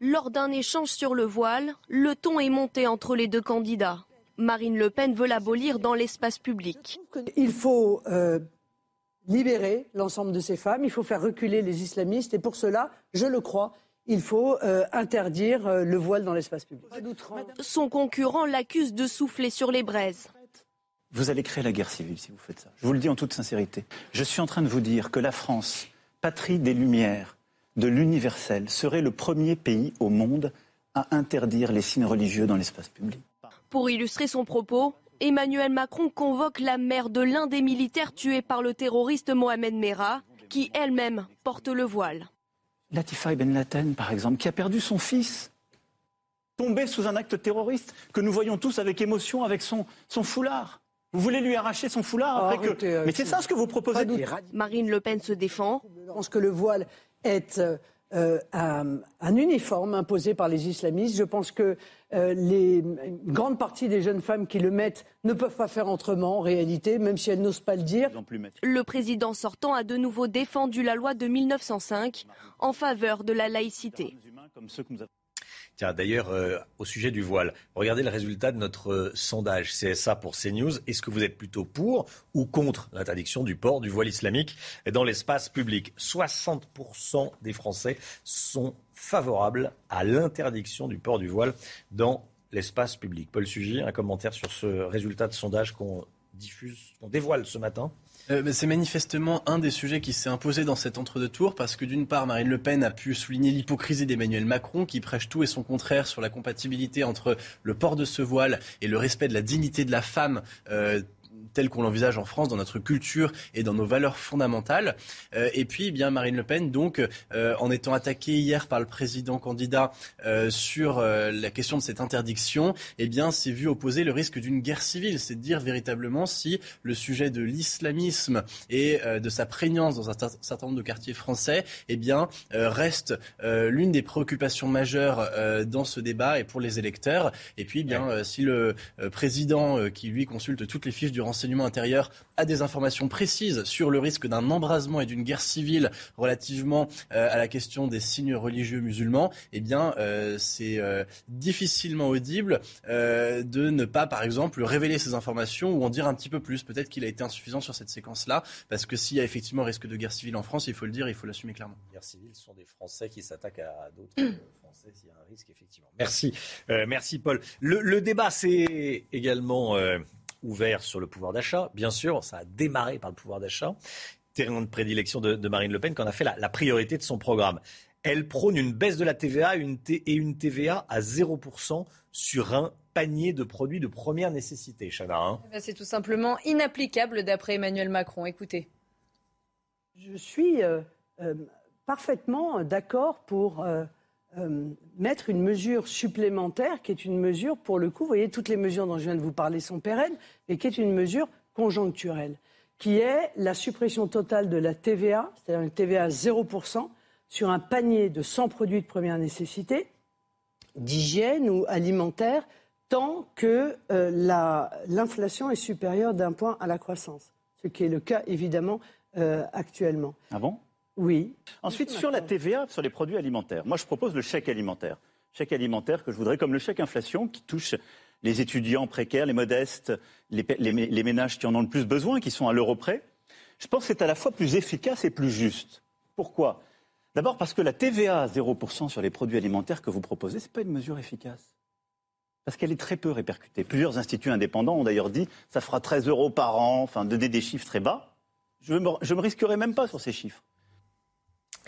Lors d'un échange sur le voile, le ton est monté entre les deux candidats. Marine Le Pen veut l'abolir dans l'espace public. Il faut euh, libérer l'ensemble de ces femmes, il faut faire reculer les islamistes et pour cela, je le crois, il faut euh, interdire euh, le voile dans l'espace public. Son concurrent l'accuse de souffler sur les braises. Vous allez créer la guerre civile si vous faites ça. Je vous le dis en toute sincérité. Je suis en train de vous dire que la France, patrie des Lumières, de l'universel, serait le premier pays au monde à interdire les signes religieux dans l'espace public. Pour illustrer son propos, Emmanuel Macron convoque la mère de l'un des militaires tués par le terroriste Mohamed Merah, qui elle-même porte le voile. Latifa Ben Laden, par exemple, qui a perdu son fils, tombé sous un acte terroriste, que nous voyons tous avec émotion avec son, son foulard. Vous voulez lui arracher son foulard après que... Mais c'est ça ce que vous proposez. Marine Le Pen se défend. Je pense que le voile est euh, un, un uniforme imposé par les islamistes. Je pense que euh, les, une grande partie des jeunes femmes qui le mettent ne peuvent pas faire autrement en réalité, même si elles n'osent pas le dire. Le président sortant a de nouveau défendu la loi de 1905 en faveur de la laïcité. Tiens, d'ailleurs, euh, au sujet du voile, regardez le résultat de notre euh, sondage CSA pour CNews. Est-ce que vous êtes plutôt pour ou contre l'interdiction du port du voile islamique dans l'espace public? 60% des Français sont favorables à l'interdiction du port du voile dans l'espace public. Paul Sugy, un commentaire sur ce résultat de sondage qu'on diffuse, qu'on dévoile ce matin euh, c'est manifestement un des sujets qui s'est imposé dans cet entre-deux tours parce que d'une part, Marine Le Pen a pu souligner l'hypocrisie d'Emmanuel Macron qui prêche tout et son contraire sur la compatibilité entre le port de ce voile et le respect de la dignité de la femme. Euh, tel qu'on l'envisage en France, dans notre culture et dans nos valeurs fondamentales. Euh, et puis, eh bien Marine Le Pen, donc, euh, en étant attaquée hier par le président candidat euh, sur la question de cette interdiction, eh bien, s'est vu opposer le risque d'une guerre civile. C'est de dire véritablement si le sujet de l'islamisme et de sa prégnance dans un cer- certain nombre de quartiers français, eh bien, reste l'une des préoccupations majeures dans ce débat et pour les électeurs. Et puis, eh bien, si le président, qui lui consulte toutes les fiches du renseignement intérieur, a des informations précises sur le risque d'un embrasement et d'une guerre civile relativement euh, à la question des signes religieux musulmans, eh bien, euh, c'est euh, difficilement audible de ne pas, par exemple, révéler ces informations ou en dire un petit peu plus. Peut-être qu'il a été insuffisant sur cette séquence-là, parce que s'il y a effectivement risque de guerre civile en France, il faut le dire, il faut l'assumer clairement. guerre civile, ce sont des Français qui s'attaquent à d'autres (coughs) Français s'il y a un risque, effectivement. Merci, merci Paul. Le, débat s'est également ouvert sur le pouvoir d'achat. Bien sûr, ça a démarré par le pouvoir d'achat. Terrain de prédilection de, de Marine Le Pen, qui en a fait la, la priorité de son programme. Elle prône une baisse de la TVA et une, T- et une TVA à 0% sur un panier de produits de première nécessité, Chana. hein. Eh ben, C'est tout simplement inapplicable d'après Emmanuel Macron. Écoutez. Je suis euh, euh, parfaitement d'accord pour euh, euh, mettre une mesure supplémentaire qui est une mesure, pour le coup, vous voyez, toutes les mesures dont je viens de vous parler sont pérennes, mais qui est une mesure conjoncturelle, qui est la suppression totale de la TVA, c'est-à-dire une TVA à 0% sur un panier de 100 produits de première nécessité, d'hygiène ou alimentaire, tant que euh, la- l'inflation est supérieure d'un point à la croissance, ce qui est le cas évidemment euh, actuellement. Ah bon? Oui. Ensuite, sur la TVA, sur les produits alimentaires, moi je propose le chèque alimentaire. Chèque alimentaire que je voudrais comme le chèque inflation qui touche les étudiants précaires, les modestes, les, ménages qui en ont le plus besoin, qui sont à l'euro près. Je pense que c'est à la fois plus efficace et plus juste. Pourquoi? D'abord parce que la TVA à 0% sur les produits alimentaires que vous proposez, ce n'est pas une mesure efficace. Parce qu'elle est très peu répercutée. Plusieurs instituts indépendants ont d'ailleurs dit ça fera 13 euros par an, enfin donner des chiffres très bas. Je ne me, je me risquerai même pas sur ces chiffres.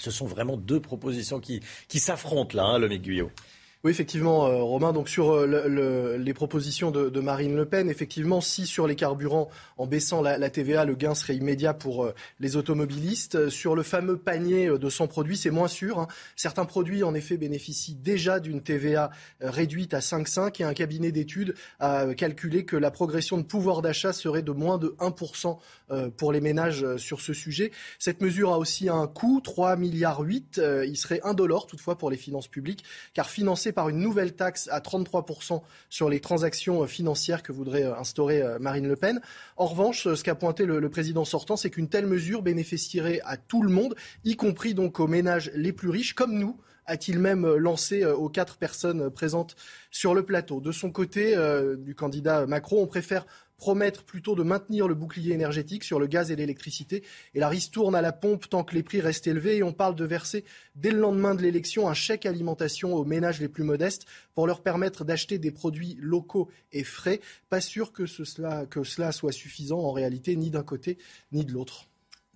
Ce sont vraiment deux propositions qui, qui s'affrontent là, hein, le Guyot. Oui, effectivement, euh, Romain. Donc sur euh, le- le- les propositions de, Marine Le Pen, effectivement, si sur les carburants, en baissant la, TVA, le gain serait immédiat pour euh, les automobilistes. Sur le fameux panier de 100 produits, c'est moins sûr. hein. Certains produits, en effet, bénéficient déjà d'une TVA réduite à 5,5 et un cabinet d'études a calculé que la progression de pouvoir d'achat serait de moins de 1% euh, pour les ménages sur ce sujet. Cette mesure a aussi un coût, 3 milliards 8. Euh, Il serait indolore toutefois pour les finances publiques, car par une nouvelle taxe à 33% sur les transactions euh, financières que voudrait euh, instaurer euh, Marine Le Pen. En revanche, ce qu'a pointé le, le président sortant, c'est qu'une telle mesure bénéficierait à tout le monde, y compris donc aux ménages les plus riches, comme nous, a-t-il même lancé aux quatre personnes présentes sur le plateau. De son côté, du candidat Macron, on préfère promettre plutôt de maintenir le bouclier énergétique sur le gaz et l'électricité. Et la ristourne à la pompe tant que les prix restent élevés. Et on parle de verser dès le lendemain de l'élection un chèque alimentation aux ménages les plus modestes pour leur permettre d'acheter des produits locaux et frais. Pas sûr que, que cela soit suffisant en réalité, ni d'un côté ni de l'autre.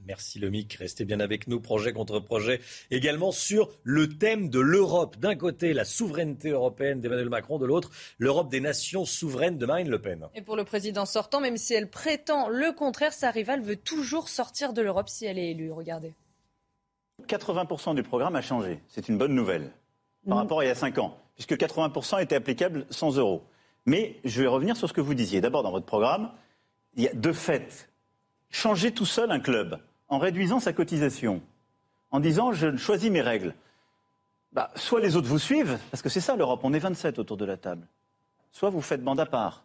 Merci Lomic, restez bien avec nous, projet contre projet, également sur le thème de l'Europe. D'un côté, la souveraineté européenne d'Emmanuel Macron, de l'autre, l'Europe des nations souveraines de Marine Le Pen. Et pour le président sortant, même si elle prétend le contraire, sa rivale veut toujours sortir de l'Europe si elle est élue. Regardez. 80% du programme a changé. C'est une bonne nouvelle par mm. rapport à il y a 5 ans, puisque 80% étaient applicables sans euros. Mais je vais revenir sur ce que vous disiez. D'abord, dans votre programme, il y a deux faits. Changer tout seul un club en réduisant sa cotisation, en disant je choisis mes règles, bah, soit les autres vous suivent, parce que c'est ça l'Europe, on est 27 autour de la table, soit vous faites bande à part.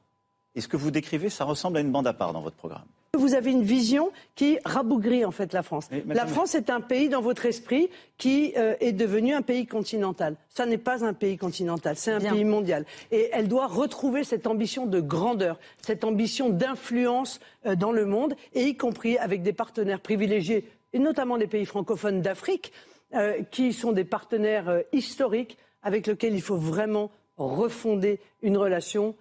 Et ce que vous décrivez, ça ressemble à une bande à part dans votre programme. Vous avez une vision qui rabougrit en fait la France. la France est un pays dans votre esprit qui euh, est devenu un pays continental. Ça n'est pas un pays continental, c'est un pays mondial. Et elle doit retrouver cette ambition de grandeur, cette ambition d'influence euh, dans le monde, et y compris avec des partenaires privilégiés, et notamment des pays francophones d'Afrique, euh, qui sont des partenaires historiques avec lesquels il faut vraiment refonder une relation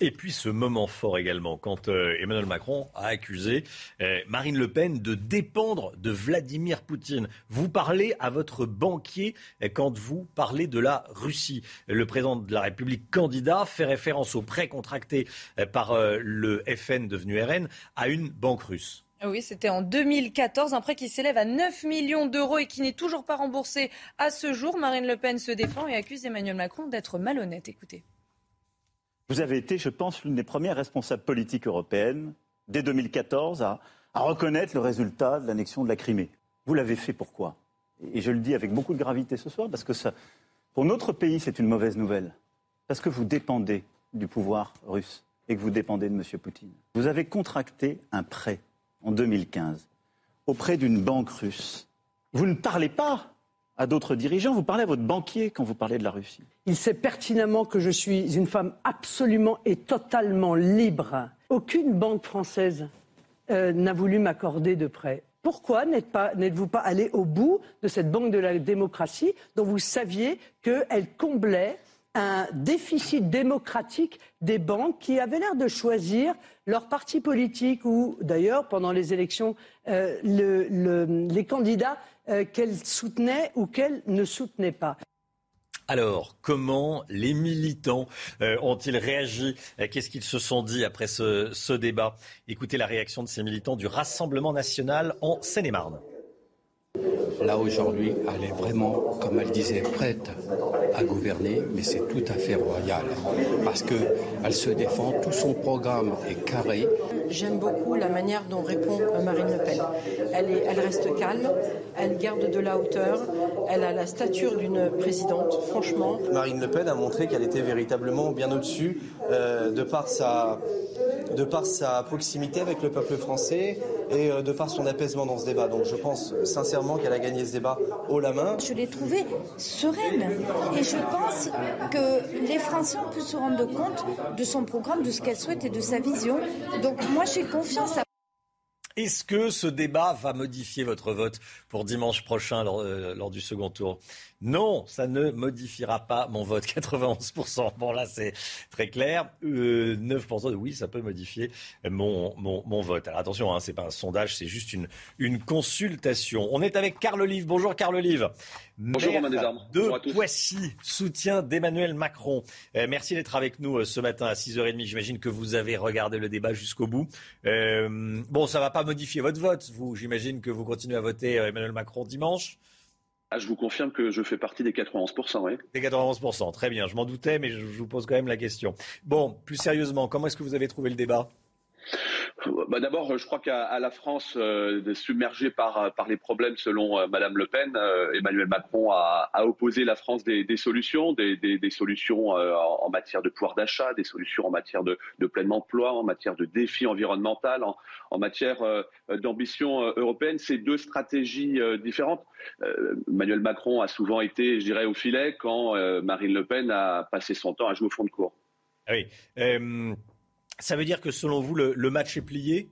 et puis ce moment fort également, quand euh, Emmanuel Macron a accusé euh, Marine Le Pen de dépendre de Vladimir Poutine. Vous parlez à votre banquier euh, quand vous parlez de la Russie. Le président de la République candidat fait référence au prêt contracté par le FN devenu RN à une banque russe. Ah oui, c'était en 2014, un prêt qui s'élève à 9 millions d'euros et qui n'est toujours pas remboursé à ce jour. Marine Le Pen se défend et accuse Emmanuel Macron d'être malhonnête. Écoutez. Vous avez été, je pense, l'une des premières responsables politiques européennes, dès 2014, à, reconnaître le résultat de l'annexion de la Crimée. Vous l'avez fait pourquoi? Et je le dis avec beaucoup de gravité ce soir, parce que pour notre pays, c'est une mauvaise nouvelle. Parce que vous dépendez du pouvoir russe et que vous dépendez de M. Poutine. Vous avez contracté un prêt en 2015 auprès d'une banque russe. Vous ne parlez pas à d'autres dirigeants, vous parlez à votre banquier quand vous parlez de la Russie. Il sait pertinemment que je suis une femme absolument et totalement libre. Aucune banque française euh, n'a voulu m'accorder de prêt. Pourquoi n'êtes-vous pas, allé au bout de cette banque de la démocratie dont vous saviez qu'elle comblait un déficit démocratique des banques qui avaient l'air de choisir leur parti politique ou d'ailleurs pendant les élections euh, les candidats euh, qu'elle soutenait ou qu'elle ne soutenait pas. Alors, comment les militants euh, ont-ils réagi? Euh, Qu'est-ce qu'ils se sont dit après ce, ce débat? Écoutez la réaction de ces militants du Rassemblement national en Seine-et-Marne. Là, aujourd'hui, elle est vraiment, comme elle disait, prête à gouverner, mais c'est tout à fait royal. Parce qu'elle se défend, tout son programme est carré. J'aime beaucoup la manière dont répond Marine Le Pen. Elle, est, elle reste calme, elle garde de la hauteur, elle a la stature d'une présidente, franchement. Marine Le Pen a montré qu'elle était véritablement bien au-dessus euh, de par sa de par sa proximité avec le peuple français et euh, de par son apaisement dans ce débat. Donc je pense sincèrement qu'elle a gagné ce débat haut la main. Je l'ai trouvée sereine et je pense que les Français ont pu se rendre compte de son programme, de ce qu'elle souhaite et de sa vision. Donc moi j'ai confiance à est-ce que ce débat va modifier votre vote pour dimanche prochain lors, euh, du second tour? Non, ça ne modifiera pas mon vote. (laughs) 91%. Bon, là, c'est très clair. 9% euh, de oui, ça peut modifier mon, mon, vote. Alors attention, hein, c'est pas un sondage, c'est juste une, une consultation. On est avec Carl Olive. Bonjour, Carl Olive. Bonjour, Romain Desarmes. De Poissy, soutien d'Emmanuel Macron. Euh, merci d'être avec nous euh, ce matin à 6h30. J'imagine que vous avez regardé le débat jusqu'au bout. bon, ça va pas modifier votre vote, vous. J'imagine que vous continuez à voter Emmanuel Macron dimanche. Ah, je vous confirme que je fais partie des 91%, oui. Des 91%, très bien. Je m'en doutais, mais je vous pose quand même la question. Bon, plus sérieusement, comment est-ce que vous avez trouvé le débat? Bah D'abord, je crois qu'à la France, euh, submergée par, par les problèmes selon euh, Madame Le Pen, euh, Emmanuel Macron a, a, opposé la France des, solutions, des, solutions euh, en, matière de pouvoir d'achat, des solutions en matière de, plein emploi, en matière de défi environnemental, en, en matière euh, d'ambition européenne. C'est deux stratégies différentes. Emmanuel Macron a souvent été, je dirais, au filet quand Marine Le Pen a passé son temps à jouer au fond de cours. Ah oui. Ça veut dire que selon vous, le, match est plié?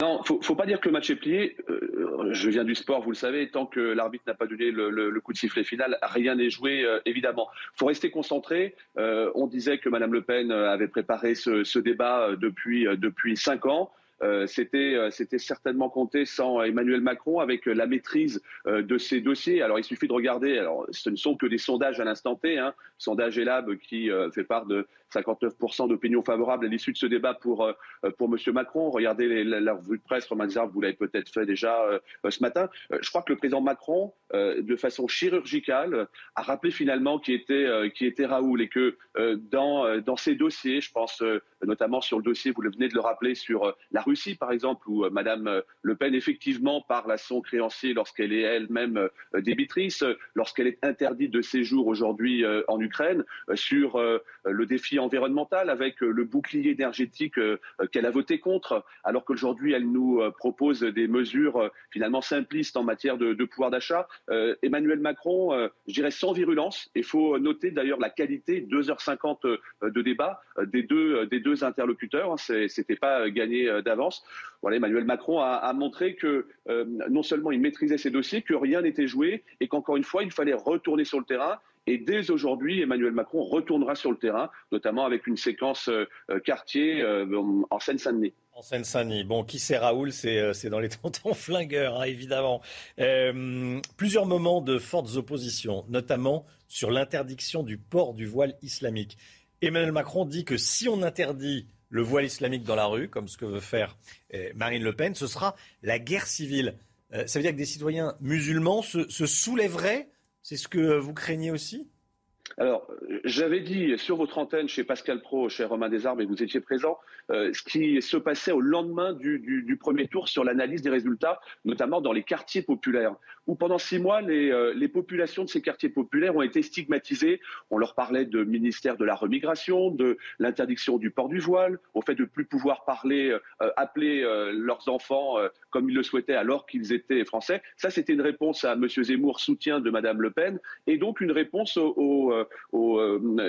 Non, faut, faut pas dire que le match est plié. Euh, je viens du sport, vous le savez. Tant que l'arbitre n'a pas donné le, coup de sifflet final, rien n'est joué, euh, évidemment. faut rester concentré. Euh, on disait que Mme Le Pen avait préparé ce, débat depuis depuis cinq ans. Euh, c'était euh, c'était certainement compté sans Emmanuel Macron avec la maîtrise euh, de ces dossiers. Alors il suffit de regarder. Alors ce ne sont que des sondages à l'instant T. Hein, sondage Elab qui fait part de 59% d'opinion favorable à l'issue de ce débat pour pour Monsieur Macron. Regardez la, la, revue de presse, Romain vous l'avez peut-être fait déjà ce matin. je crois que le président Macron, de façon chirurgicale, a rappelé finalement qui était qui était Raoul et que dans dans ces dossiers, je pense notamment sur le dossier, vous le venez de le rappeler sur la rue Russie, par exemple, où euh, Madame euh, Le Pen, effectivement, parle à son créancier lorsqu'elle est elle-même euh, débitrice, lorsqu'elle est interdite de séjour aujourd'hui en Ukraine, sur le défi environnemental avec le bouclier énergétique qu'elle a voté contre, alors qu'aujourd'hui, elle nous propose des mesures finalement simplistes en matière de, pouvoir d'achat. Emmanuel Macron, je dirais sans virulence, il faut noter d'ailleurs la qualité, 2h50 de débat des deux, des deux interlocuteurs, hein, c'était pas gagné d'avance voilà, Emmanuel Macron a, montré que euh, non seulement il maîtrisait ses dossiers, que rien n'était joué et qu'encore une fois, il fallait retourner sur le terrain. Et dès aujourd'hui, Emmanuel Macron retournera sur le terrain, notamment avec une séquence euh, quartier euh, en Seine-Saint-Denis. En Seine-Saint-Denis. Bon, qui c'est Raoul C'est dans les (laughs) tontons flingueurs, hein, évidemment. Plusieurs moments de fortes oppositions, notamment sur l'interdiction du port du voile islamique. Emmanuel Macron dit que si on interdit le voile islamique dans la rue, comme ce que veut faire euh, Marine Le Pen, ce sera la guerre civile. Euh, ça veut dire que des citoyens musulmans se, se soulèveraient C'est ce que vous craignez aussi? Alors, j'avais dit sur votre antenne chez Pascal Pro, chez Romain Desarbes, et vous étiez présent, euh, ce qui se passait au lendemain du, premier tour sur l'analyse des résultats, notamment dans les quartiers populaires, où pendant six mois, les, euh, les, populations de ces quartiers populaires ont été stigmatisées. On leur parlait de ministère de la remigration, de l'interdiction du port du voile, au fait de plus pouvoir parler, euh, appeler euh, leurs enfants comme ils le souhaitaient alors qu'ils étaient français. Ça, c'était une réponse à M. Zemmour, soutien de Mme Le Pen, et donc une réponse au, au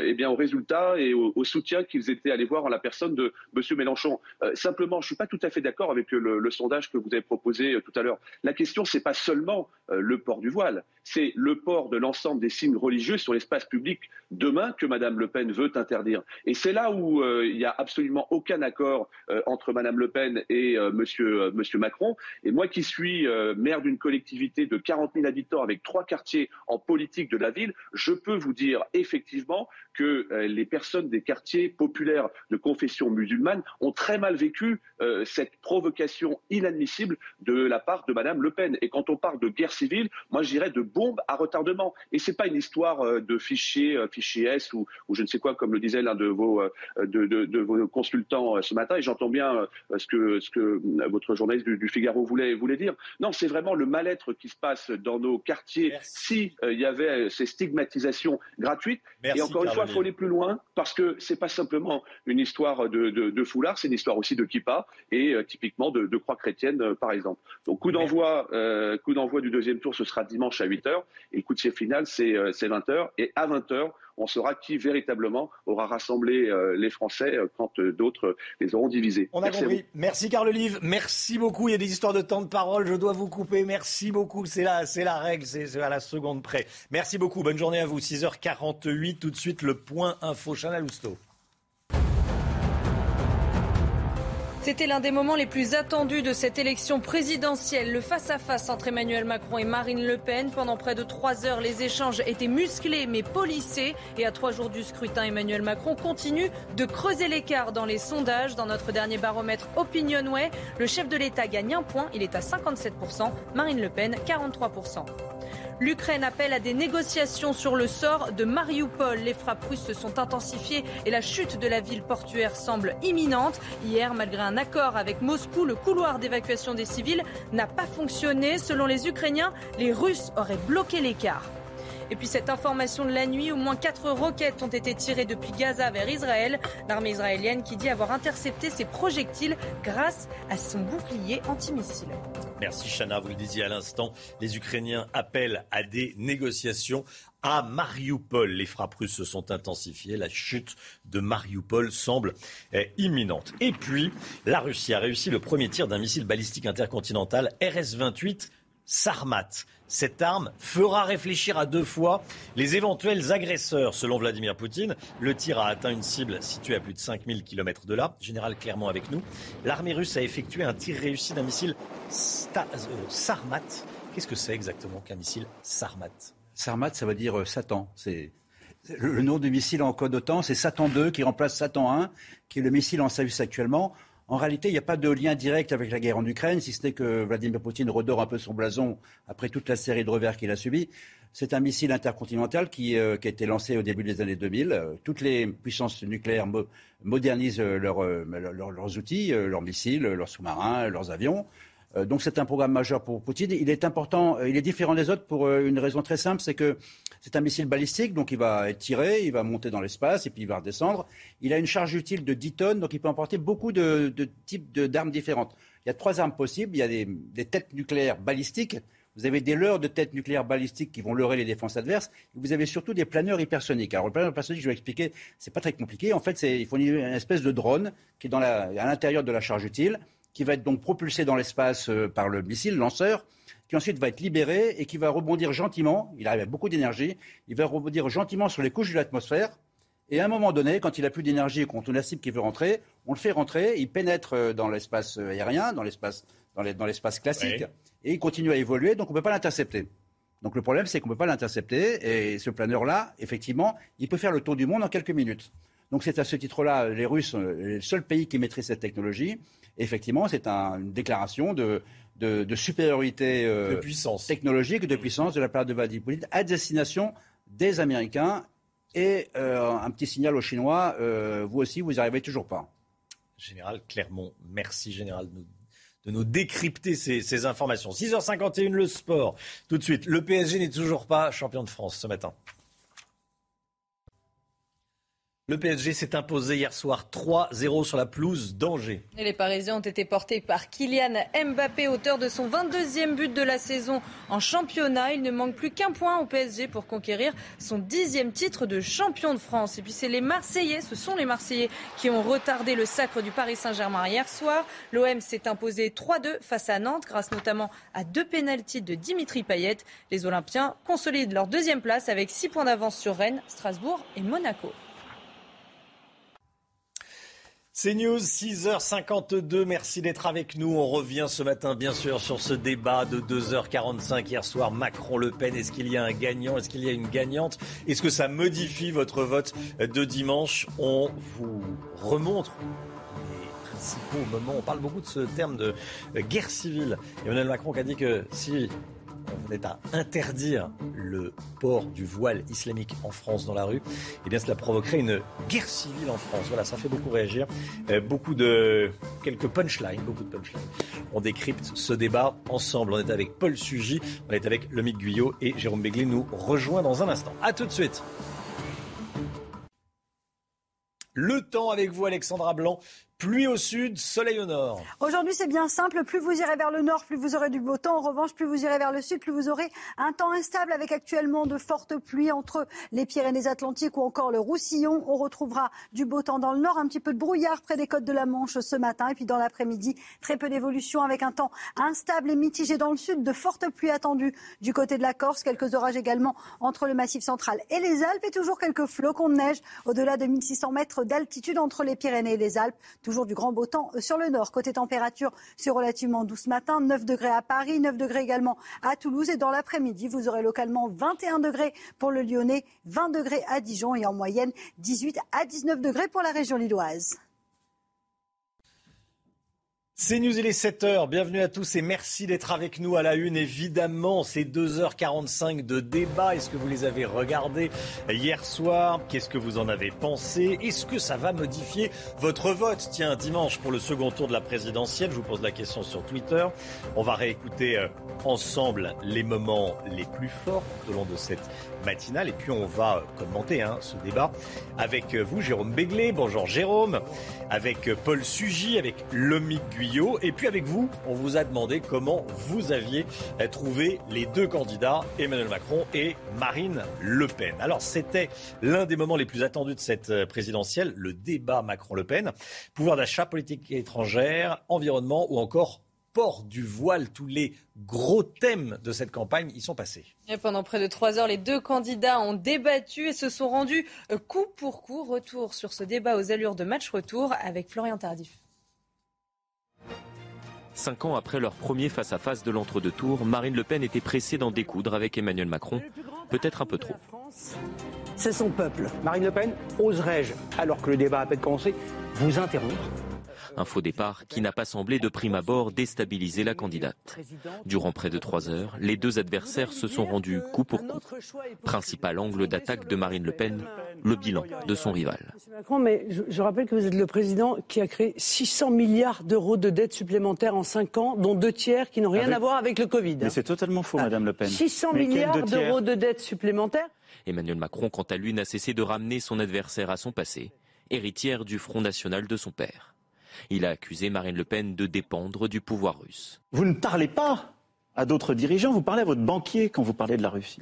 eh bien, aux résultats et au, soutien qu'ils étaient allés voir en la personne de M. Mélenchon. simplement, je ne suis pas tout à fait d'accord avec le, sondage que vous avez proposé tout à l'heure. La question, c'est pas seulement euh, le port du voile. C'est le port de l'ensemble des signes religieux sur l'espace public demain que Mme Le Pen veut interdire. Et c'est là où euh, il n'y a absolument aucun accord euh, entre Mme Le Pen et euh, monsieur, Macron. Et moi qui suis euh, maire d'une collectivité de 40 000 habitants avec trois quartiers en politique de la ville, je peux vous dire effectivement que euh, les personnes des quartiers populaires de confession musulmane ont très mal vécu cette provocation inadmissible de la part de Mme Le Pen. Et quand on parle de guerre civile, moi j'irais de bombe à retardement. Et c'est pas une histoire euh, de fichier, euh, fichier S ou, ou, je ne sais quoi, comme le disait l'un de vos, euh, de, de, de, vos consultants ce matin. Et j'entends bien ce que, ce que votre journaliste du, du Figaro voulait, voulait dire. Non, c'est vraiment le mal-être qui se passe dans nos quartiers si il y avait ces stigmatisations gratuites. Merci, et encore une fois, il faut aller plus loin parce que c'est pas simplement une histoire de, de, de foulard, c'est une histoire aussi de kippa et euh, typiquement de, de, croix chrétienne, euh, par exemple. Donc coup d'envoi, euh, coup d'envoi du deuxième tour, ce sera dimanche à 8 h et le coup de sifflet final, c'est 20 h et à 20 h on saura qui véritablement aura rassemblé euh, les Français euh, quand euh, d'autres les auront divisés. On a Merci compris. Merci Carl Olive. Merci beaucoup. Il y a des histoires de temps de parole. Je dois vous couper. Merci beaucoup. C'est la, c'est la règle. C'est à la seconde près. Merci beaucoup. Bonne journée à vous. 6h48. Tout de suite, le point info. Chana Lousteau. C'était l'un des moments les plus attendus de cette élection présidentielle, le face-à-face entre Emmanuel Macron et Marine Le Pen. Pendant près de trois heures, les échanges étaient musclés mais polissés. Et à trois jours du scrutin, Emmanuel Macron continue de creuser l'écart dans les sondages. Dans notre dernier baromètre Opinionway, le chef de l'État gagne un point, il est à 57%, Marine Le Pen 43%. L'Ukraine appelle à des négociations sur le sort de Mariupol. Les frappes russes se sont intensifiées et la chute de la ville portuaire semble imminente. Hier, malgré un accord avec Moscou, le couloir d'évacuation des civils n'a pas fonctionné. Selon les Ukrainiens, les Russes auraient bloqué l'écart. Et puis cette information de la nuit, au moins quatre roquettes ont été tirées depuis Gaza vers Israël. L'armée israélienne qui dit avoir intercepté ces projectiles grâce à son bouclier antimissile. Merci Chana, vous le disiez à l'instant, les Ukrainiens appellent à des négociations à Mariupol. Les frappes russes se sont intensifiées. La chute de Mariupol semble eh, imminente. Et puis, la Russie a réussi le premier tir d'un missile balistique intercontinental RS-28 Sarmat. Cette arme fera réfléchir à deux fois les éventuels agresseurs. Selon Vladimir Poutine, le tir a atteint une cible située à plus de 5000 km de là. Général clairement avec nous. L'armée russe a effectué un tir réussi d'un missile euh, Sarmat. Qu'est-ce que c'est exactement qu'un missile Sarmat? Sarmat, ça veut dire euh, Satan. C'est le, nom du missile en code OTAN, c'est Satan 2 qui remplace Satan 1, qui est le missile en service actuellement. En réalité, il n'y a pas de lien direct avec la guerre en Ukraine, si ce n'est que Vladimir Poutine redore un peu son blason après toute la série de revers qu'il a subis. C'est un missile intercontinental qui, euh, a été lancé au début des années 2000. Euh, toutes les puissances nucléaires modernisent euh, leurs outils, leurs missiles, leurs sous-marins, leurs avions. Euh, donc c'est un programme majeur pour Poutine. Il est important, euh, il est différent des autres pour euh, une raison très simple, c'est que c'est un missile balistique, donc il va être tiré, il va monter dans l'espace et puis il va redescendre. Il a une charge utile de 10 tonnes, donc il peut emporter beaucoup de, types d'armes différentes. Il y a trois armes possibles. Il y a des, têtes nucléaires balistiques. Vous avez des leurres de têtes nucléaires balistiques qui vont leurrer les défenses adverses. vous avez surtout des planeurs hypersoniques. Alors le planeur hypersonique, je vais expliquer, c'est pas très compliqué. En fait, il faut une, espèce de drone qui est à l'intérieur de la charge utile qui va être donc propulsé dans l'espace euh, par le missile lanceur, qui ensuite va être libéré et qui va rebondir gentiment, il arrive à beaucoup d'énergie, il va rebondir gentiment sur les couches de l'atmosphère, et à un moment donné, quand il a plus d'énergie et qu'on a la cible qui veut rentrer, on le fait rentrer, il pénètre euh, dans l'espace euh, aérien, dans l'espace, dans l'espace classique, et il continue à évoluer, donc on ne peut pas l'intercepter. Donc le problème, c'est qu'on ne peut pas l'intercepter, et ce planeur-là, effectivement, il peut faire le tour du monde en quelques minutes. Donc c'est à ce titre-là, les Russes, le seul pays qui maîtrise cette technologie, effectivement, c'est une déclaration de, supériorité euh, technologique, de puissance de la part de Vladimir Poutine à destination des Américains. Et euh, un petit signal aux Chinois, euh, vous aussi, vous n'y arrivez toujours pas. Général Clermont, merci Général de nous, décrypter ces, ces informations. 6h51, le sport. Tout de suite, le PSG n'est toujours pas champion de France ce matin. Le PSG s'est imposé hier soir 3-0 sur la pelouse d'Angers. Les Parisiens ont été portés par Kylian Mbappé, auteur de son 22e but de la saison en championnat. Il ne manque plus qu'un point au PSG pour conquérir son dixième titre de champion de France. Et puis c'est les Marseillais, ce sont les Marseillais qui ont retardé le sacre du Paris Saint-Germain hier soir. L'OM s'est imposé 3-2 face à Nantes grâce notamment à deux pénalties de Dimitri Payet. Les Olympiens consolident leur deuxième place avec six points d'avance sur Rennes, Strasbourg et Monaco. C'est News, 6h52. Merci d'être avec nous. On revient ce matin, bien sûr, sur ce débat de 2h45 hier soir. Macron-Le Pen, est-ce qu'il y a un gagnant? Est-ce qu'il y a une gagnante? Est-ce que ça modifie votre vote de dimanche? On vous remontre les principaux moments. On parle beaucoup de ce terme de guerre civile. Emmanuel Macron qui a dit que si venait à interdire le port du voile islamique en France dans la rue, eh bien cela provoquerait une guerre civile en France. Voilà, ça fait beaucoup réagir. Euh, beaucoup de quelques punchlines, beaucoup de punchlines. On décrypte ce débat ensemble. On est avec Paul Sugy, on est avec Lomique Guyot et Jérôme Béglé nous rejoint dans un instant. À tout de suite. Le temps avec vous, Alexandra Blanc, Pluie au sud, soleil au nord. Aujourd'hui, c'est bien simple. Plus vous irez vers le nord, plus vous aurez du beau temps. En revanche, plus vous irez vers le sud, plus vous aurez un temps instable avec actuellement de fortes pluies entre les Pyrénées-Atlantiques ou encore le Roussillon. On retrouvera du beau temps dans le nord, un petit peu de brouillard près des côtes de la Manche ce matin. Et puis dans l'après-midi, très peu d'évolution avec un temps instable et mitigé dans le sud. De fortes pluies attendues du côté de la Corse. Quelques orages également entre le Massif central et les Alpes. Et toujours quelques flocons de neige au-delà de 1600 mètres d'altitude entre les Pyrénées et les Alpes. Du grand beau temps euh, sur le nord. Côté température, c'est relativement doux ce matin. 9 degrés à Paris, 9 degrés également à Toulouse. Et dans l'après-midi, vous aurez localement 21 degrés pour le Lyonnais, 20 degrés à Dijon et en moyenne 18 à 19 degrés pour la région lilloise. C'est News, il est 7h. Bienvenue à tous et merci d'être avec nous à la une. Évidemment, c'est 2h45 de débat. Est-ce que vous les avez regardés hier soir? Qu'est-ce que vous en avez pensé? Est-ce que ça va modifier votre vote? Tiens, dimanche pour le second tour de la présidentielle, je vous pose la question sur Twitter. On va réécouter euh, ensemble les moments les plus forts tout au long de cette matinale. Et puis on va euh, commenter hein, ce débat avec euh, vous, Jérôme Béglé. Bonjour Jérôme. Avec Paul Sugy, avec Lomic Guyot et puis avec vous, on vous a demandé comment vous aviez euh, trouvé les deux candidats, Emmanuel Macron et Marine Le Pen. Alors c'était l'un des moments les plus attendus de cette euh, présidentielle, le débat Macron-Le Pen. Pouvoir d'achat, politique étrangère, environnement ou encore port du voile. Tous les gros thèmes de cette campagne y sont passés. Pendant près de trois heures, les deux candidats ont débattu et se sont rendus euh, coup pour coup. Retour sur ce débat aux allures de match retour avec Florian Tardif. Cinq ans après leur premier face-à-face de l'entre-deux tours, Marine Le Pen était pressée d'en découdre avec Emmanuel Macron, peut-être un peu trop. C'est son peuple. Marine Le Pen, oserais-je, alors que le débat a à peine commencé, vous interrompre un faux départ qui n'a pas semblé de prime abord déstabiliser la candidate. Durant près de trois heures, les deux adversaires se sont rendus coup pour coup. Principal angle d'attaque de Marine Le Pen, le bilan de son rival. Macron, mais je, rappelle que vous êtes le président qui a créé 600 milliards d'euros de dettes supplémentaires en cinq ans, dont deux tiers qui n'ont rien à voir avec le Covid. Mais c'est totalement faux, Madame Le Pen. 600 milliards d'euros de dettes supplémentaires Emmanuel Macron, quant à lui, n'a cessé de ramener son adversaire à son passé, héritière du Front National de son père. Il a accusé Marine Le Pen de dépendre du pouvoir russe. Vous ne parlez pas à d'autres dirigeants, vous parlez à votre banquier quand vous parlez de la Russie.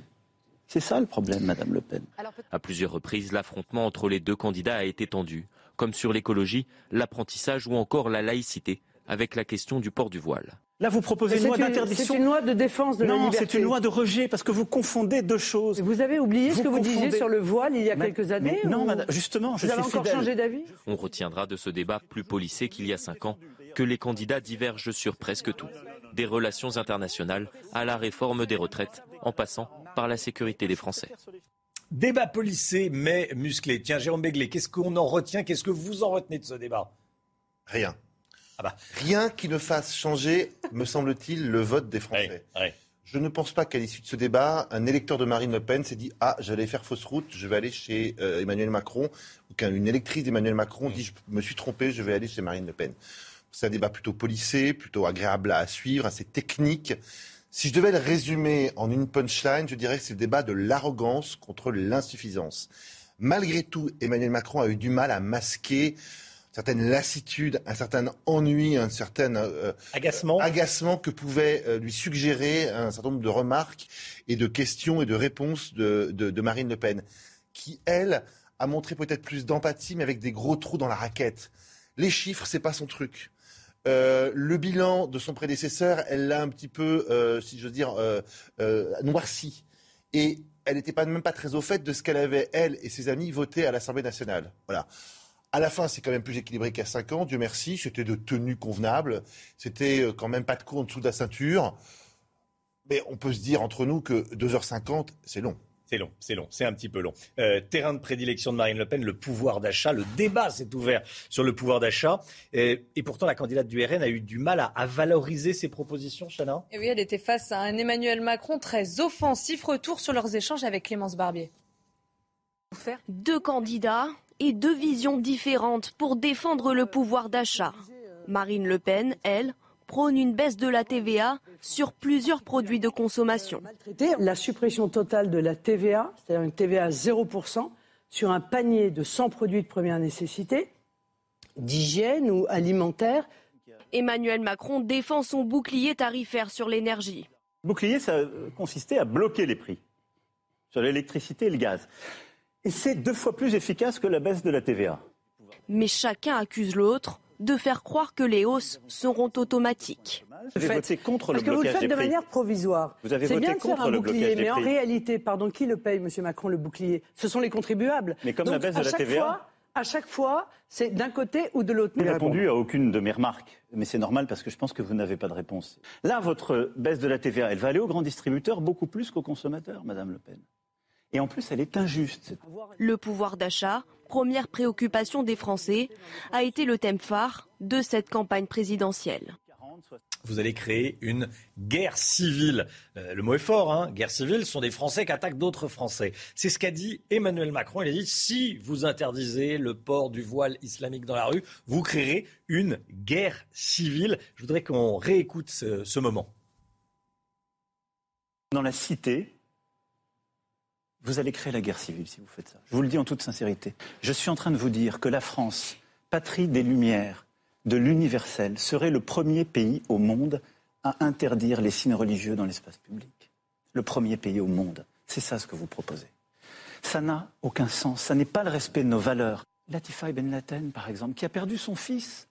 C'est ça le problème, Madame Le Pen. À plusieurs reprises, l'affrontement entre les deux candidats a été tendu, comme sur l'écologie, l'apprentissage ou encore la laïcité, avec la question du port du voile. Là, vous proposez une loi d'interdiction. C'est une loi de défense de la liberté. Non, c'est une loi de rejet parce que vous confondez deux choses. Vous avez oublié ce que vous disiez sur le voile il y a quelques années Non, madame, justement, je vous avez encore changé d'avis On retiendra de ce débat plus policé qu'il y a cinq ans que les candidats divergent sur presque tout, des relations internationales à la réforme des retraites, en passant par la sécurité des Français. Débat policé mais musclé. Tiens, Jérôme Béglé, qu'est-ce qu'on en retient? Qu'est-ce que vous en retenez de ce débat? Rien. Ah bah. Rien qui ne fasse changer, me semble-t-il, le vote des Français. Je ne pense pas qu'à l'issue de ce débat, un électeur de Marine Le Pen s'est dit Ah, j'allais faire fausse route, je vais aller chez euh, Emmanuel Macron, ou qu'une électrice d'Emmanuel Macron dit Je me suis trompé, je vais aller chez Marine Le Pen. C'est un débat plutôt policé, plutôt agréable à suivre, assez technique. Si je devais le résumer en une punchline, je dirais que c'est le débat de l'arrogance contre l'insuffisance. Malgré tout, Emmanuel Macron a eu du mal à masquer certaine lassitude, un certain ennui, un certain euh, agacement. agacement que pouvait euh, lui suggérer un certain nombre de remarques et de questions et de réponses de, de, Marine Le Pen, qui, elle, a montré peut-être plus d'empathie, mais avec des gros trous dans la raquette. Les chiffres, c'est pas son truc. Euh, le bilan de son prédécesseur, elle l'a un petit peu, si je veux dire, noirci. Et elle n'était pas, même pas très au fait de ce qu'elle avait, elle et ses amis, voté à l'Assemblée nationale. Voilà. À la fin, c'est quand même plus équilibré qu'à 5 ans, Dieu merci. C'était de tenue convenable. C'était euh, quand même pas de coup en dessous de la ceinture. Mais on peut se dire entre nous que 2h50, c'est long. C'est long, c'est long, c'est un petit peu long. Euh, terrain de prédilection de Marine Le Pen, le pouvoir d'achat. Le débat s'est ouvert sur le pouvoir d'achat. Et, pourtant, la candidate du RN a eu du mal à, valoriser ses propositions, Chana? Et oui, elle était face à un Emmanuel Macron très offensif. Retour sur leurs échanges avec Clémence Barbier. Deux candidats, et deux visions différentes pour défendre le pouvoir d'achat. Marine Le Pen, elle, prône une baisse de la TVA sur plusieurs produits de consommation. La suppression totale de la TVA, c'est-à-dire une TVA à 0%, sur un panier de 100 produits de première nécessité, d'hygiène ou alimentaire. Emmanuel Macron défend son bouclier tarifaire sur l'énergie. Bouclier, ça consistait à bloquer les prix sur l'électricité et le gaz. Et c'est deux fois plus efficace que la baisse de la TVA. Mais chacun accuse l'autre de faire croire que les hausses seront automatiques. Vous avez voté contre le Parce que vous le faites de manière provisoire. Vous avez C'est voté bien de contre faire un le bouclier, mais en prix. réalité, pardon, qui le paye, Monsieur Macron, le bouclier? Ce sont les contribuables. Mais comme Donc, la baisse à de la chaque TVA. fois- à chaque fois, c'est d'un côté ou de l'autre. Je n'ai répondu à aucune de mes remarques, mais c'est normal parce que je pense que vous n'avez pas de réponse. Là, votre baisse de la TVA, elle va aller aux grands distributeurs beaucoup plus qu'aux consommateurs, Madame Le Pen. Et en plus, elle est injuste. Le pouvoir d'achat, première préoccupation des Français, a été le thème phare de cette campagne présidentielle vous allez créer une guerre civile. Euh, le mot est fort, hein guerre civile, ce sont des Français qui attaquent d'autres Français. C'est ce qu'a dit Emmanuel Macron. Il a dit si vous interdisez le port du voile islamique dans la rue, vous créerez une guerre civile. Je voudrais qu'on réécoute ce, ce moment. Dans la cité, vous allez créer la guerre civile si vous faites ça. Je vous le dis en toute sincérité. Je suis en train de vous dire que la France, patrie des Lumières, de l'universel serait le premier pays au monde à interdire les signes religieux dans l'espace public. Le premier pays au monde. C'est ça ce que vous proposez. Ça n'a aucun sens. Ça n'est pas le respect de nos valeurs. Latifa Ben Laden, par exemple, qui a perdu son fils,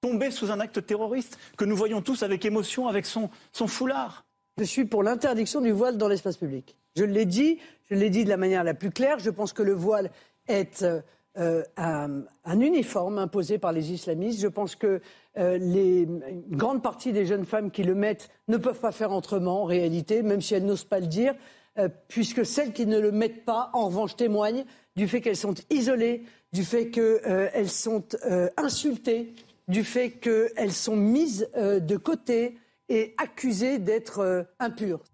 tombé sous un acte terroriste que nous voyons tous avec émotion avec son, son foulard. Je suis pour l'interdiction du voile dans l'espace public. Je l'ai dit, je l'ai dit de la manière la plus claire. Je pense que le voile est euh, euh, un, uniforme imposé par les islamistes. Je pense que euh, les, une grande partie des jeunes femmes qui le mettent ne peuvent pas faire autrement en réalité, même si elles n'osent pas le dire, puisque celles qui ne le mettent pas, en revanche, témoignent du fait qu'elles sont isolées, du fait qu'elles sont insultées, du fait qu'elles sont mises de côté et accusées d'être impures.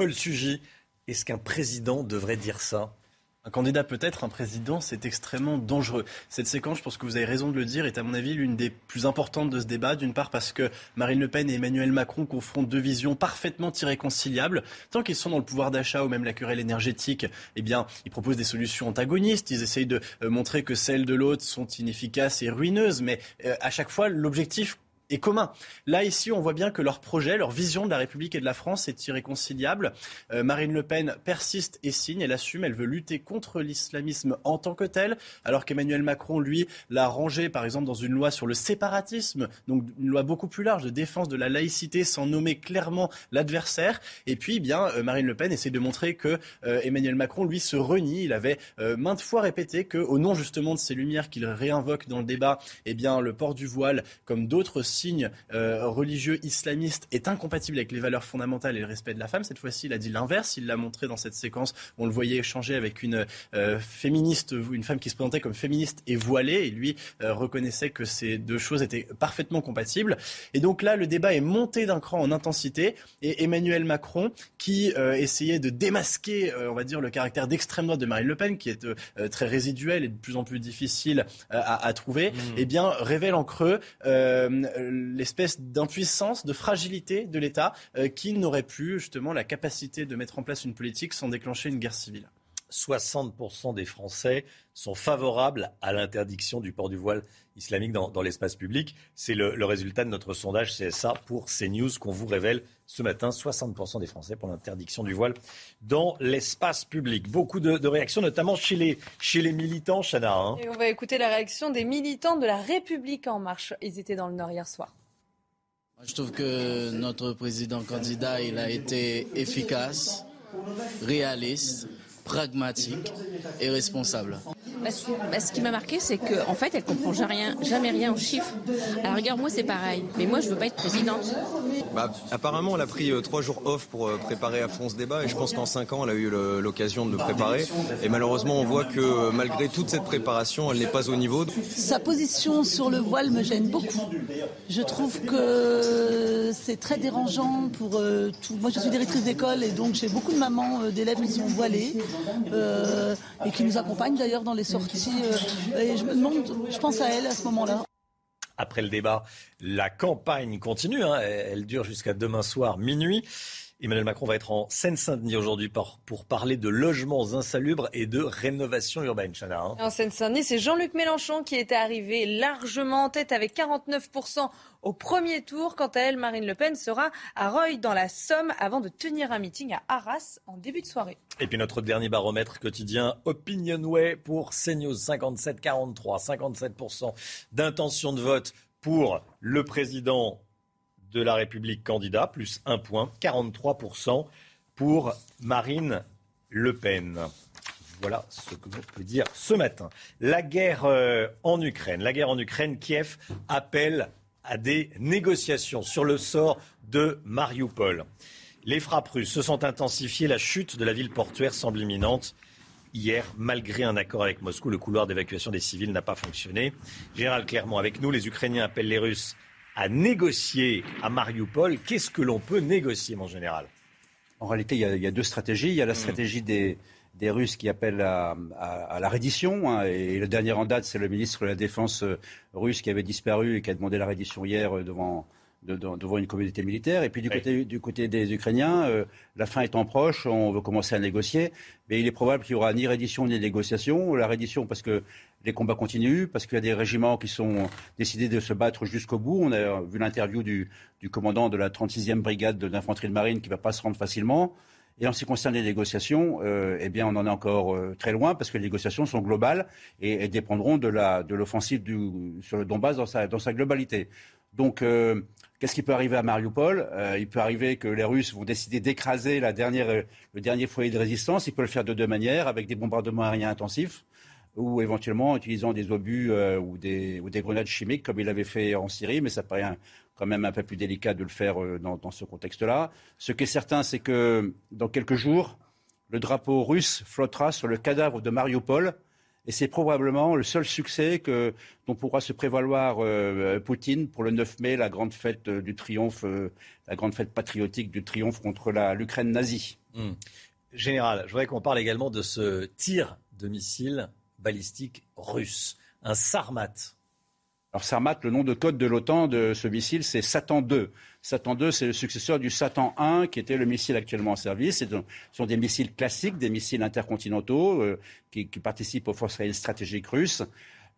Paul Sugy, est-ce qu'un président devrait dire ça? Un candidat peut-être, un président, c'est extrêmement dangereux. Cette séquence, je pense que vous avez raison de le dire, est à mon avis l'une des plus importantes de ce débat. D'une part parce que Marine Le Pen et Emmanuel Macron confrontent deux visions parfaitement irréconciliables. Tant qu'ils sont dans le pouvoir d'achat ou même la querelle énergétique, eh bien, ils proposent des solutions antagonistes. Ils essayent de euh, montrer que celles de l'autre sont inefficaces et ruineuses. Mais euh, à chaque fois, l'objectif est commun. Là, ici, on voit bien que leur projet, leur vision de la République et de la France est irréconciliable. Euh, Marine Le Pen persiste et signe, elle assume, elle veut lutter contre l'islamisme en tant que tel, alors qu'Emmanuel Macron, lui, l'a rangé, par exemple, dans une loi sur le séparatisme, donc une loi beaucoup plus large de défense de la laïcité sans nommer clairement l'adversaire. Et puis, eh bien, euh, Marine Le Pen essaie de montrer que euh, Emmanuel Macron, lui, se renie. Il avait maintes fois répété que, au nom justement de ces lumières qu'il réinvoque dans le débat, eh bien, le port du voile, comme d'autres signe euh, religieux islamiste est incompatible avec les valeurs fondamentales et le respect de la femme. Cette fois-ci, il a dit l'inverse. Il l'a montré dans cette séquence où on le voyait échanger avec une euh, féministe, une femme qui se présentait comme féministe et voilée. Et lui euh, reconnaissait que ces deux choses étaient parfaitement compatibles. Et donc là, le débat est monté d'un cran en intensité. Et Emmanuel Macron, qui essayait de démasquer, on va dire, le caractère d'extrême droite de Marine Le Pen, qui est très résiduel et de plus en plus difficile à, trouver, mmh. eh bien, révèle en creux l'espèce d'impuissance, de fragilité de l'État euh, qui n'aurait plus justement la capacité de mettre en place une politique sans déclencher une guerre civile. 60% des Français sont favorables à l'interdiction du port du voile islamique dans, l'espace public. C'est le, résultat de notre sondage CSA pour CNews qu'on vous révèle ce matin. 60% des Français pour l'interdiction du voile dans l'espace public. Beaucoup de, réactions, notamment chez les, chez les militants, Chana. Hein. Et on va écouter la réaction des militants de la République en marche. Ils étaient dans le Nord hier soir. Je trouve que notre président candidat, il a été efficace, réaliste pragmatique et responsable. Bah, bah, ce qui m'a marqué, c'est qu'en en fait, elle comprend jamais, jamais rien aux chiffres. Alors regarde, moi c'est pareil, mais moi je veux pas être présidente. Bah, apparemment, elle a pris euh, trois jours off pour euh, préparer à fond ce débat, et je pense qu'en cinq ans, elle a eu l'occasion de le préparer. Et malheureusement, on voit que euh, malgré toute cette préparation, elle n'est pas au niveau. Sa position sur le voile me gêne beaucoup. Je trouve que c'est très dérangeant pour tout. Moi, je suis directrice d'école, et donc j'ai beaucoup de mamans d'élèves qui sont voilées. Euh, et qui nous accompagne d'ailleurs dans les sorties. Euh, et je me demande, je pense à elle à ce moment-là. Après le débat, la campagne continue. Hein. elle dure jusqu'à demain soir, minuit. Emmanuel Macron va être en Seine-Saint-Denis aujourd'hui pour, pour, parler de logements insalubres et de rénovation urbaine. Chana, hein. En Seine-Saint-Denis, c'est Jean-Luc Mélenchon qui était arrivé largement en tête avec 49% au premier tour. Quant à elle, Marine Le Pen sera à Reuil dans la Somme avant de tenir un meeting à Arras en début de soirée. Et puis notre dernier baromètre quotidien Opinionway pour CNews 57-43, 57% d'intention de vote pour le président de la République candidat, plus un point, 43% pour Marine Le Pen. Voilà ce que l'on peut dire ce matin. La guerre euh, en Ukraine. La guerre en Ukraine, Kiev appelle à des négociations sur le sort de Mariupol. Les frappes russes se sont intensifiées. La chute de la ville portuaire semble imminente. hier. Malgré un accord avec Moscou, le couloir d'évacuation des civils n'a pas fonctionné. Général Clermont avec nous, les Ukrainiens appellent les Russes à négocier à Mariupol. Qu'est-ce que l'on peut négocier, mon général? En réalité, il y, a, deux stratégies. Il y a la hmm. stratégie des, Russes qui appellent à, la reddition. Hein, et le dernier en date, c'est le ministre de la Défense euh, russe qui avait disparu et qui a demandé la reddition hier euh, devant devant une communauté militaire. Et puis du, côté, du côté des Ukrainiens, euh, la fin étant proche, on veut commencer à négocier. Mais il est probable qu'il n'y aura ni reddition ni négociation. La reddition parce que les combats continuent, parce qu'il y a des régiments qui sont décidés de se battre jusqu'au bout. On a vu l'interview du, commandant de la 36e brigade d'infanterie de marine qui ne va pas se rendre facilement. Et en ce qui concerne les négociations, euh, eh bien, on en est encore euh, très loin parce que les négociations sont globales et, dépendront de l'offensive sur le Donbass dans sa, globalité. Donc, euh, Qu'est-ce qui peut arriver à Mariupol? Il peut arriver que les Russes vont décider d'écraser le dernier foyer de résistance. Ils peuvent le faire de deux manières, avec des bombardements aériens intensifs ou éventuellement en utilisant des obus euh, ou, des, grenades chimiques comme il l'avait fait en Syrie, mais ça paraît quand même un peu plus délicat de le faire dans, dans, ce contexte-là. Ce qui est certain, c'est que dans quelques jours, le drapeau russe flottera sur le cadavre de Mariupol et c'est probablement le seul succès dont pourra se prévaloir euh, Poutine pour le 9 mai, la grande fête euh, du triomphe, euh, la grande fête patriotique du triomphe contre l'Ukraine nazie. Hmm. Général, je voudrais qu'on parle également de ce tir de missile balistique russe, un Sarmat. Alors Sarmat, le nom de code de l'OTAN de ce missile, c'est Satan 2. Satan 2, c'est le successeur du Satan 1, qui était le missile actuellement en service. Ce sont des missiles classiques, des missiles intercontinentaux euh, qui, participent aux forces aériennes stratégiques russes.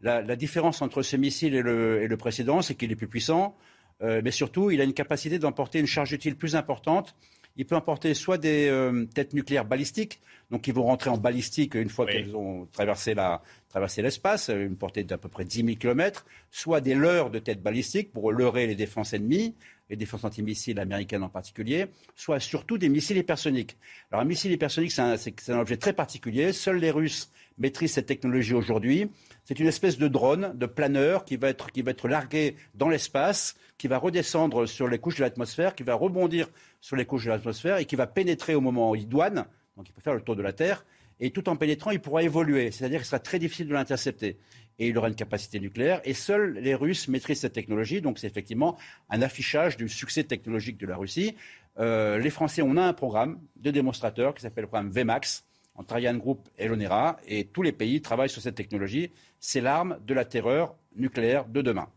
La, différence entre ce missile et le, précédent, c'est qu'il est plus puissant, euh, mais surtout, il a une capacité d'emporter une charge utile plus importante. Il peut emporter soit des euh, têtes nucléaires balistiques, donc qui vont rentrer en balistique une fois qu'elles ont traversé la, traverser l'espace, une portée d'à peu près 10 000 km, soit des leurres de têtes balistiques pour leurrer les défenses ennemies, les défenses antimissiles américaines en particulier, soit surtout des missiles hypersoniques. Alors un missile hypersonique, c'est un, objet très particulier. Seuls les Russes maîtrisent cette technologie aujourd'hui. C'est une espèce de drone, de planeur qui va être, qui va être largué dans l'espace, qui va redescendre sur les couches de l'atmosphère, qui va rebondir sur les couches de l'atmosphère et qui va pénétrer au moment douane, donc il peut faire le tour de la Terre, et tout en pénétrant, il pourra évoluer. C'est-à-dire qu'il sera très difficile de l'intercepter. Et il aura une capacité nucléaire. Et seuls les Russes maîtrisent cette technologie. Donc c'est effectivement un affichage du succès technologique de la Russie. Euh, les Français, on a un programme de démonstrateurs qui s'appelle le programme VMAX entre Ariane Group et l'ONERA. Et tous les pays travaillent sur cette technologie. C'est l'arme de la terreur nucléaire de demain.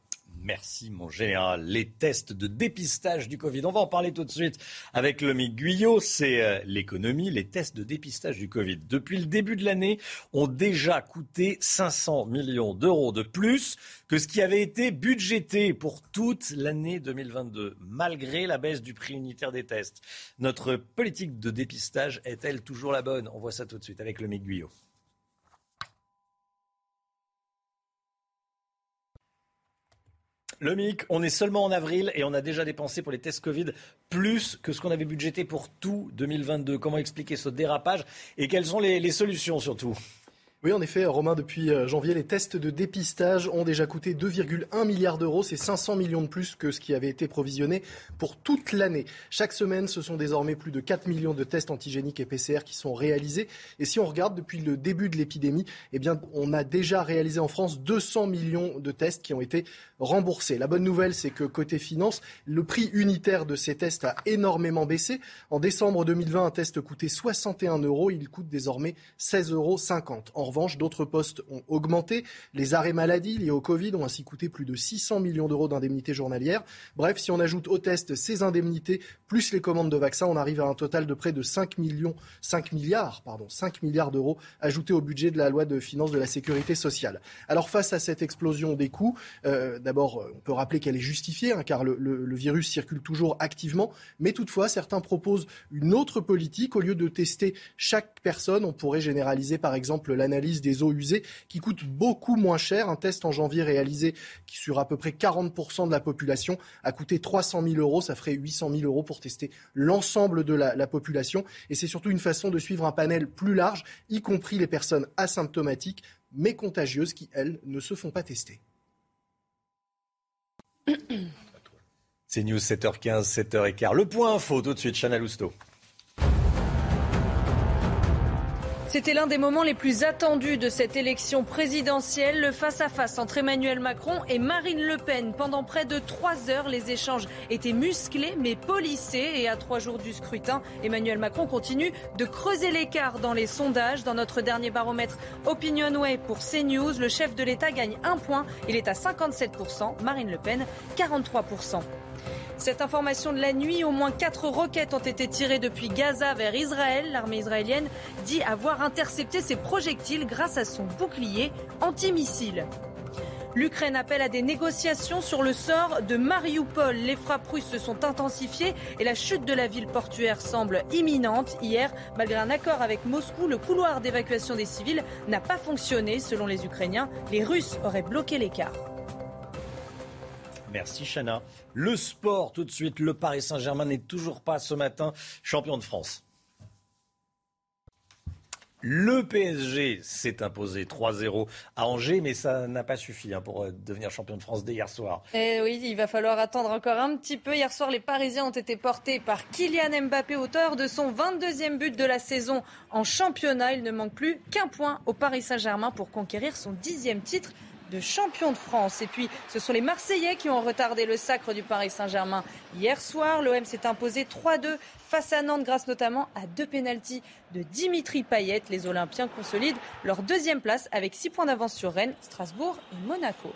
Merci, mon général. Les tests de dépistage du Covid. On va en parler tout de suite avec Lomi Guyot. C'est euh, l'économie. Les tests de dépistage du Covid, depuis le début de l'année, ont déjà coûté 500 millions d'euros de plus que ce qui avait été budgété pour toute l'année 2022, malgré la baisse du prix unitaire des tests. Notre politique de dépistage est-elle toujours la bonne? On voit ça tout de suite avec Lomi Guyot. Le MIC, on est seulement en avril et on a déjà dépensé pour les tests Covid plus que ce qu'on avait budgété pour tout 2022. Comment expliquer ce dérapage et quelles sont les, les solutions surtout? Oui, en effet, Romain, depuis euh, janvier, les tests de dépistage ont déjà coûté 2,1 milliards d'euros. C'est 500 millions de plus que ce qui avait été provisionné pour toute l'année. Chaque semaine, ce sont désormais plus de 4 millions de tests antigéniques et PCR qui sont réalisés. Et si on regarde depuis le début de l'épidémie, eh bien, on a déjà réalisé en France 200 millions de tests qui ont été remboursés. La bonne nouvelle, c'est que côté finance, le prix unitaire de ces tests a énormément baissé. En décembre 2020, un test coûtait 61 euros. Il coûte désormais 16,50 euros. En revanche, d'autres postes ont augmenté. Les arrêts maladie liés au Covid ont ainsi coûté plus de 600 millions d'euros d'indemnités journalières. Bref, si on ajoute au test ces indemnités plus les commandes de vaccins, on arrive à un total de près de 5 millions, 5 milliards, pardon, 5 milliards d'euros ajoutés au budget de la loi de finances de la sécurité sociale. Alors face à cette explosion des coûts, euh, d'abord, on peut rappeler qu'elle est justifiée, hein, car le, le virus circule toujours activement, mais toutefois, certains proposent une autre politique. Au lieu de tester chaque personne, on pourrait généraliser par exemple l'analyse des eaux usées qui coûte beaucoup moins cher. Un test en janvier réalisé sur à peu près 40% de la population a coûté 300 000 euros. Ça ferait 800 000 euros pour tester l'ensemble de la, la population. Et c'est surtout une façon de suivre un panel plus large, y compris les personnes asymptomatiques mais contagieuses qui, elles, ne se font pas tester. C'est News 7h15, 7h15. Le point info tout de suite, Chana Lousteau. C'était l'un des moments les plus attendus de cette élection présidentielle, le face-à-face entre Emmanuel Macron et Marine Le Pen. Pendant près de trois heures, les échanges étaient musclés mais polissés. Et à trois jours du scrutin, Emmanuel Macron continue de creuser l'écart dans les sondages. Dans notre dernier baromètre Opinionway pour CNews, le chef de l'État gagne un point. Il est à 57%, Marine Le Pen 43%. Cette information de la nuit, au moins quatre roquettes ont été tirées depuis Gaza vers Israël. L'armée israélienne dit avoir intercepté ces projectiles grâce à son bouclier antimissile. L'Ukraine appelle à des négociations sur le sort de Mariupol. Les frappes russes se sont intensifiées et la chute de la ville portuaire semble imminente. Hier, malgré un accord avec Moscou, le couloir d'évacuation des civils n'a pas fonctionné. Selon les Ukrainiens, les Russes auraient bloqué l'écart. Merci Chana. Le sport, tout de suite, le Paris Saint-Germain n'est toujours pas ce matin champion de France. Le PSG s'est imposé 3-0 à Angers, mais ça n'a pas suffi hein, pour euh, devenir champion de France dès hier soir. Eh oui, il va falloir attendre encore un petit peu. Hier soir, les Parisiens ont été portés par Kylian Mbappé, auteur de son 22e but de la saison en championnat. Il ne manque plus qu'un point au Paris Saint-Germain pour conquérir son dixième titre de champion de France. Et puis, ce sont les Marseillais qui ont retardé le sacre du Paris Saint-Germain. Hier soir, l'OM s'est imposé 3-2 face à Nantes grâce notamment à deux pénalties de Dimitri Payet. Les Olympiens consolident leur deuxième place avec 6 points d'avance sur Rennes, Strasbourg et Monaco.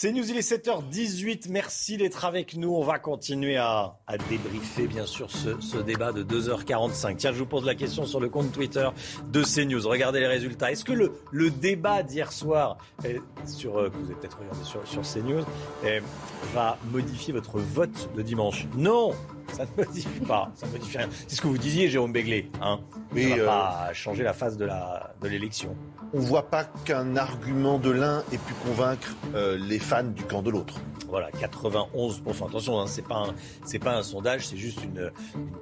C'est News, il est 7h18. Merci d'être avec nous. On va continuer à, débriefer, bien sûr, ce, débat de 2h45. Tiens, je vous pose la question sur le compte Twitter de CNews. Regardez les résultats. Est-ce que le, débat d'hier soir, euh, sur, euh, que vous avez peut-être regardé sur, sur CNews, euh, va modifier votre vote de dimanche? Non ça ne modifie pas, ça ne modifie rien. C'est ce que vous disiez, Jérôme Béglé. Hein ça ne va pas changer la phase de l'élection. De on ne voit pas qu'un argument de l'un ait pu convaincre euh, les fans du camp de l'autre. Voilà, 91%. Attention, hein, ce n'est pas, un sondage, c'est juste une,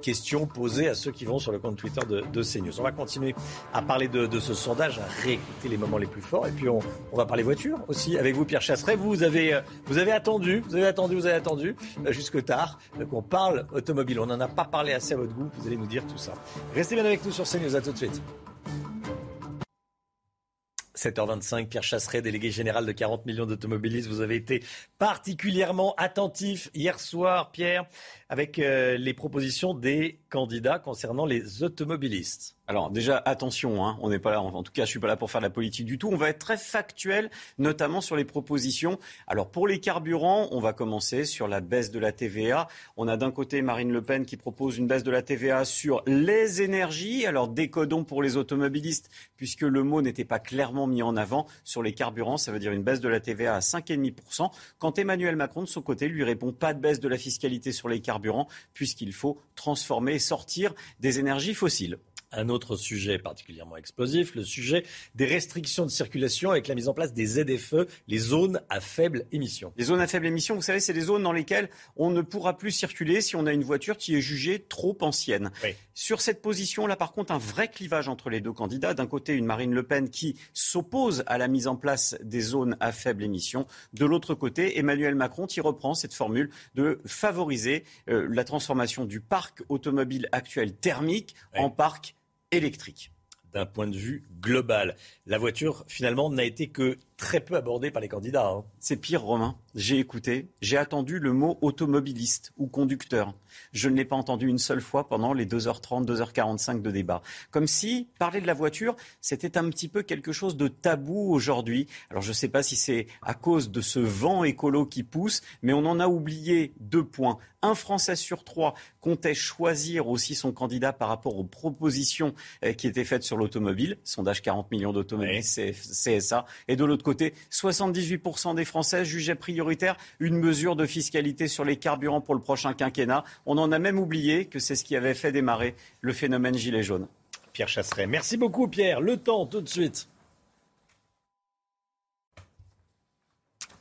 question posée à ceux qui vont sur le compte Twitter de, de CNews. On va continuer à parler de, ce sondage, à réécouter les moments les plus forts. Et puis, on, va parler voiture aussi avec vous, Pierre Chasseret. Vous avez, euh, vous avez attendu, vous avez attendu, vous avez attendu euh, jusque tard qu'on parle automobile. On n'en a pas parlé assez à votre goût. Vous allez nous dire tout ça. Restez bien avec nous sur CNews. À tout de suite. 7h25, Pierre Chasseret, délégué général de 40 millions d'automobilistes. Vous avez été particulièrement attentif hier soir, Pierre, avec euh, les propositions des candidats concernant les automobilistes. Alors déjà, attention, hein, on n'est pas là, en tout cas je suis pas là pour faire de la politique du tout, on va être très factuel, notamment sur les propositions. Alors pour les carburants, on va commencer sur la baisse de la TVA. On a d'un côté Marine Le Pen qui propose une baisse de la TVA sur les énergies, alors décodons pour les automobilistes, puisque le mot n'était pas clairement mis en avant. Sur les carburants, ça veut dire une baisse de la TVA à 5,5%, quand Emmanuel Macron de son côté lui répond pas de baisse de la fiscalité sur les carburants, puisqu'il faut transformer et sortir des énergies fossiles un autre sujet particulièrement explosif, le sujet des restrictions de circulation avec la mise en place des ZFE, les zones à faible émission. Les zones à faible émission, vous savez, c'est des zones dans lesquelles on ne pourra plus circuler si on a une voiture qui est jugée trop ancienne. Sur cette position-là, par contre, un vrai clivage entre les deux candidats. D'un côté, une Marine Le Pen qui s'oppose à la mise en place des zones à faible émission. De l'autre côté, Emmanuel Macron qui reprend cette formule de favoriser euh, la transformation du parc automobile actuel thermique en parc électrique. D'un point de vue global, la voiture finalement n'a été que très peu abordée par les candidats. Hein. C'est pire, Romain? J'ai écouté, j'ai attendu le mot automobiliste ou conducteur. Je ne l'ai pas entendu une seule fois pendant les 2h30, 2h45 de débat. Comme si parler de la voiture, c'était un petit peu quelque chose de tabou aujourd'hui. Alors je ne sais pas si c'est à cause de ce vent écolo qui pousse, mais on en a oublié deux points. Un Français sur trois comptait choisir aussi son candidat par rapport aux propositions euh, qui étaient faites sur l'automobile. Sondage 40 millions d'automobilistes, CSA. Et de l'autre côté, 78% des Français jugeaient prioritaire une mesure de fiscalité sur les carburants pour le prochain quinquennat. On en a même oublié que c'est ce qui avait fait démarrer le phénomène gilet jaune. Pierre Chasseret. Merci beaucoup Pierre. Le temps tout de suite.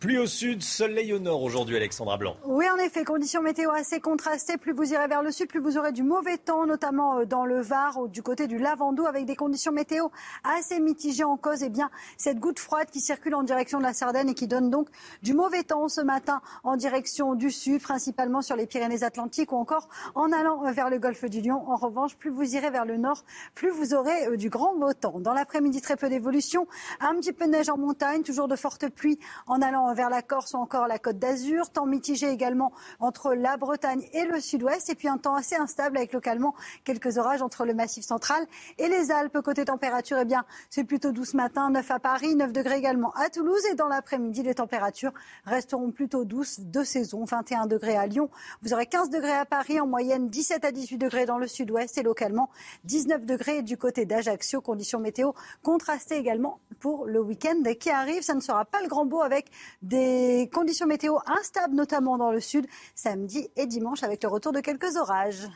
Pluie au sud, soleil au nord aujourd'hui, Alexandra Blanc. Oui, en effet, conditions météo assez contrastées. Plus vous irez vers le sud, plus vous aurez du mauvais temps, notamment euh, dans le Var ou du côté du Lavandou, avec des conditions météo assez mitigées en cause. Eh bien, cette goutte froide qui circule en direction de la Sardaigne et qui donne donc du mauvais temps ce matin en direction du sud, principalement sur les Pyrénées-Atlantiques ou encore en allant euh, vers le golfe du Lion. En revanche, plus vous irez vers le nord, plus vous aurez euh, du grand beau temps. Dans l'après-midi, très peu d'évolution. Un petit peu de neige en montagne, toujours de fortes pluies en allant vers la Corse ou encore la Côte d'Azur. Temps mitigé également entre la Bretagne et le sud-ouest. Et puis un temps assez instable avec localement quelques orages entre le massif central et les Alpes. Côté température, eh bien, c'est plutôt doux ce matin. 9 à Paris, 9 degrés également à Toulouse. Et dans l'après-midi, les températures resteront plutôt douces de saison. 21 degrés à Lyon. Vous aurez 15 degrés à Paris, en moyenne 17 à 18 degrés dans le sud-ouest et localement 19 degrés du côté d'Ajaccio. Conditions météo contrastées également pour le week-end qui arrive. Ça ne sera pas le grand beau avec des conditions météo instables, notamment dans le sud, samedi et dimanche, avec le retour de quelques orages.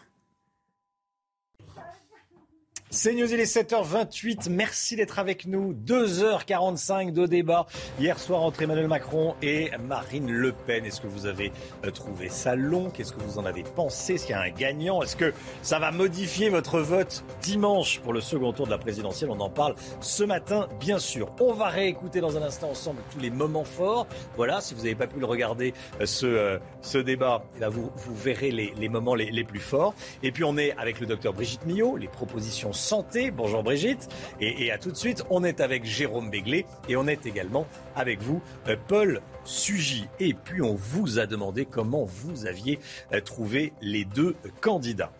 C'est News, il est 7h28. Merci d'être avec nous. 2h45 de débat hier soir entre Emmanuel Macron et Marine Le Pen. Est-ce que vous avez euh, trouvé ça long? Qu'est-ce que vous en avez pensé? Est-ce qu'il y a un gagnant? Est-ce que ça va modifier votre vote dimanche pour le second tour de la présidentielle? On en parle ce matin, bien sûr. On va réécouter dans un instant ensemble tous les moments forts. Voilà, si vous n'avez pas pu le regarder, euh, ce, euh, ce débat, là, vous, vous verrez les, les moments les, les plus forts. Et puis on est avec le docteur Brigitte Millot, les propositions santé. Bonjour Brigitte. Et, à tout de suite, on est avec Jérôme Béglé et on est également avec vous, euh, Paul Sugy. Et puis on vous a demandé comment vous aviez euh, trouvé les deux candidats.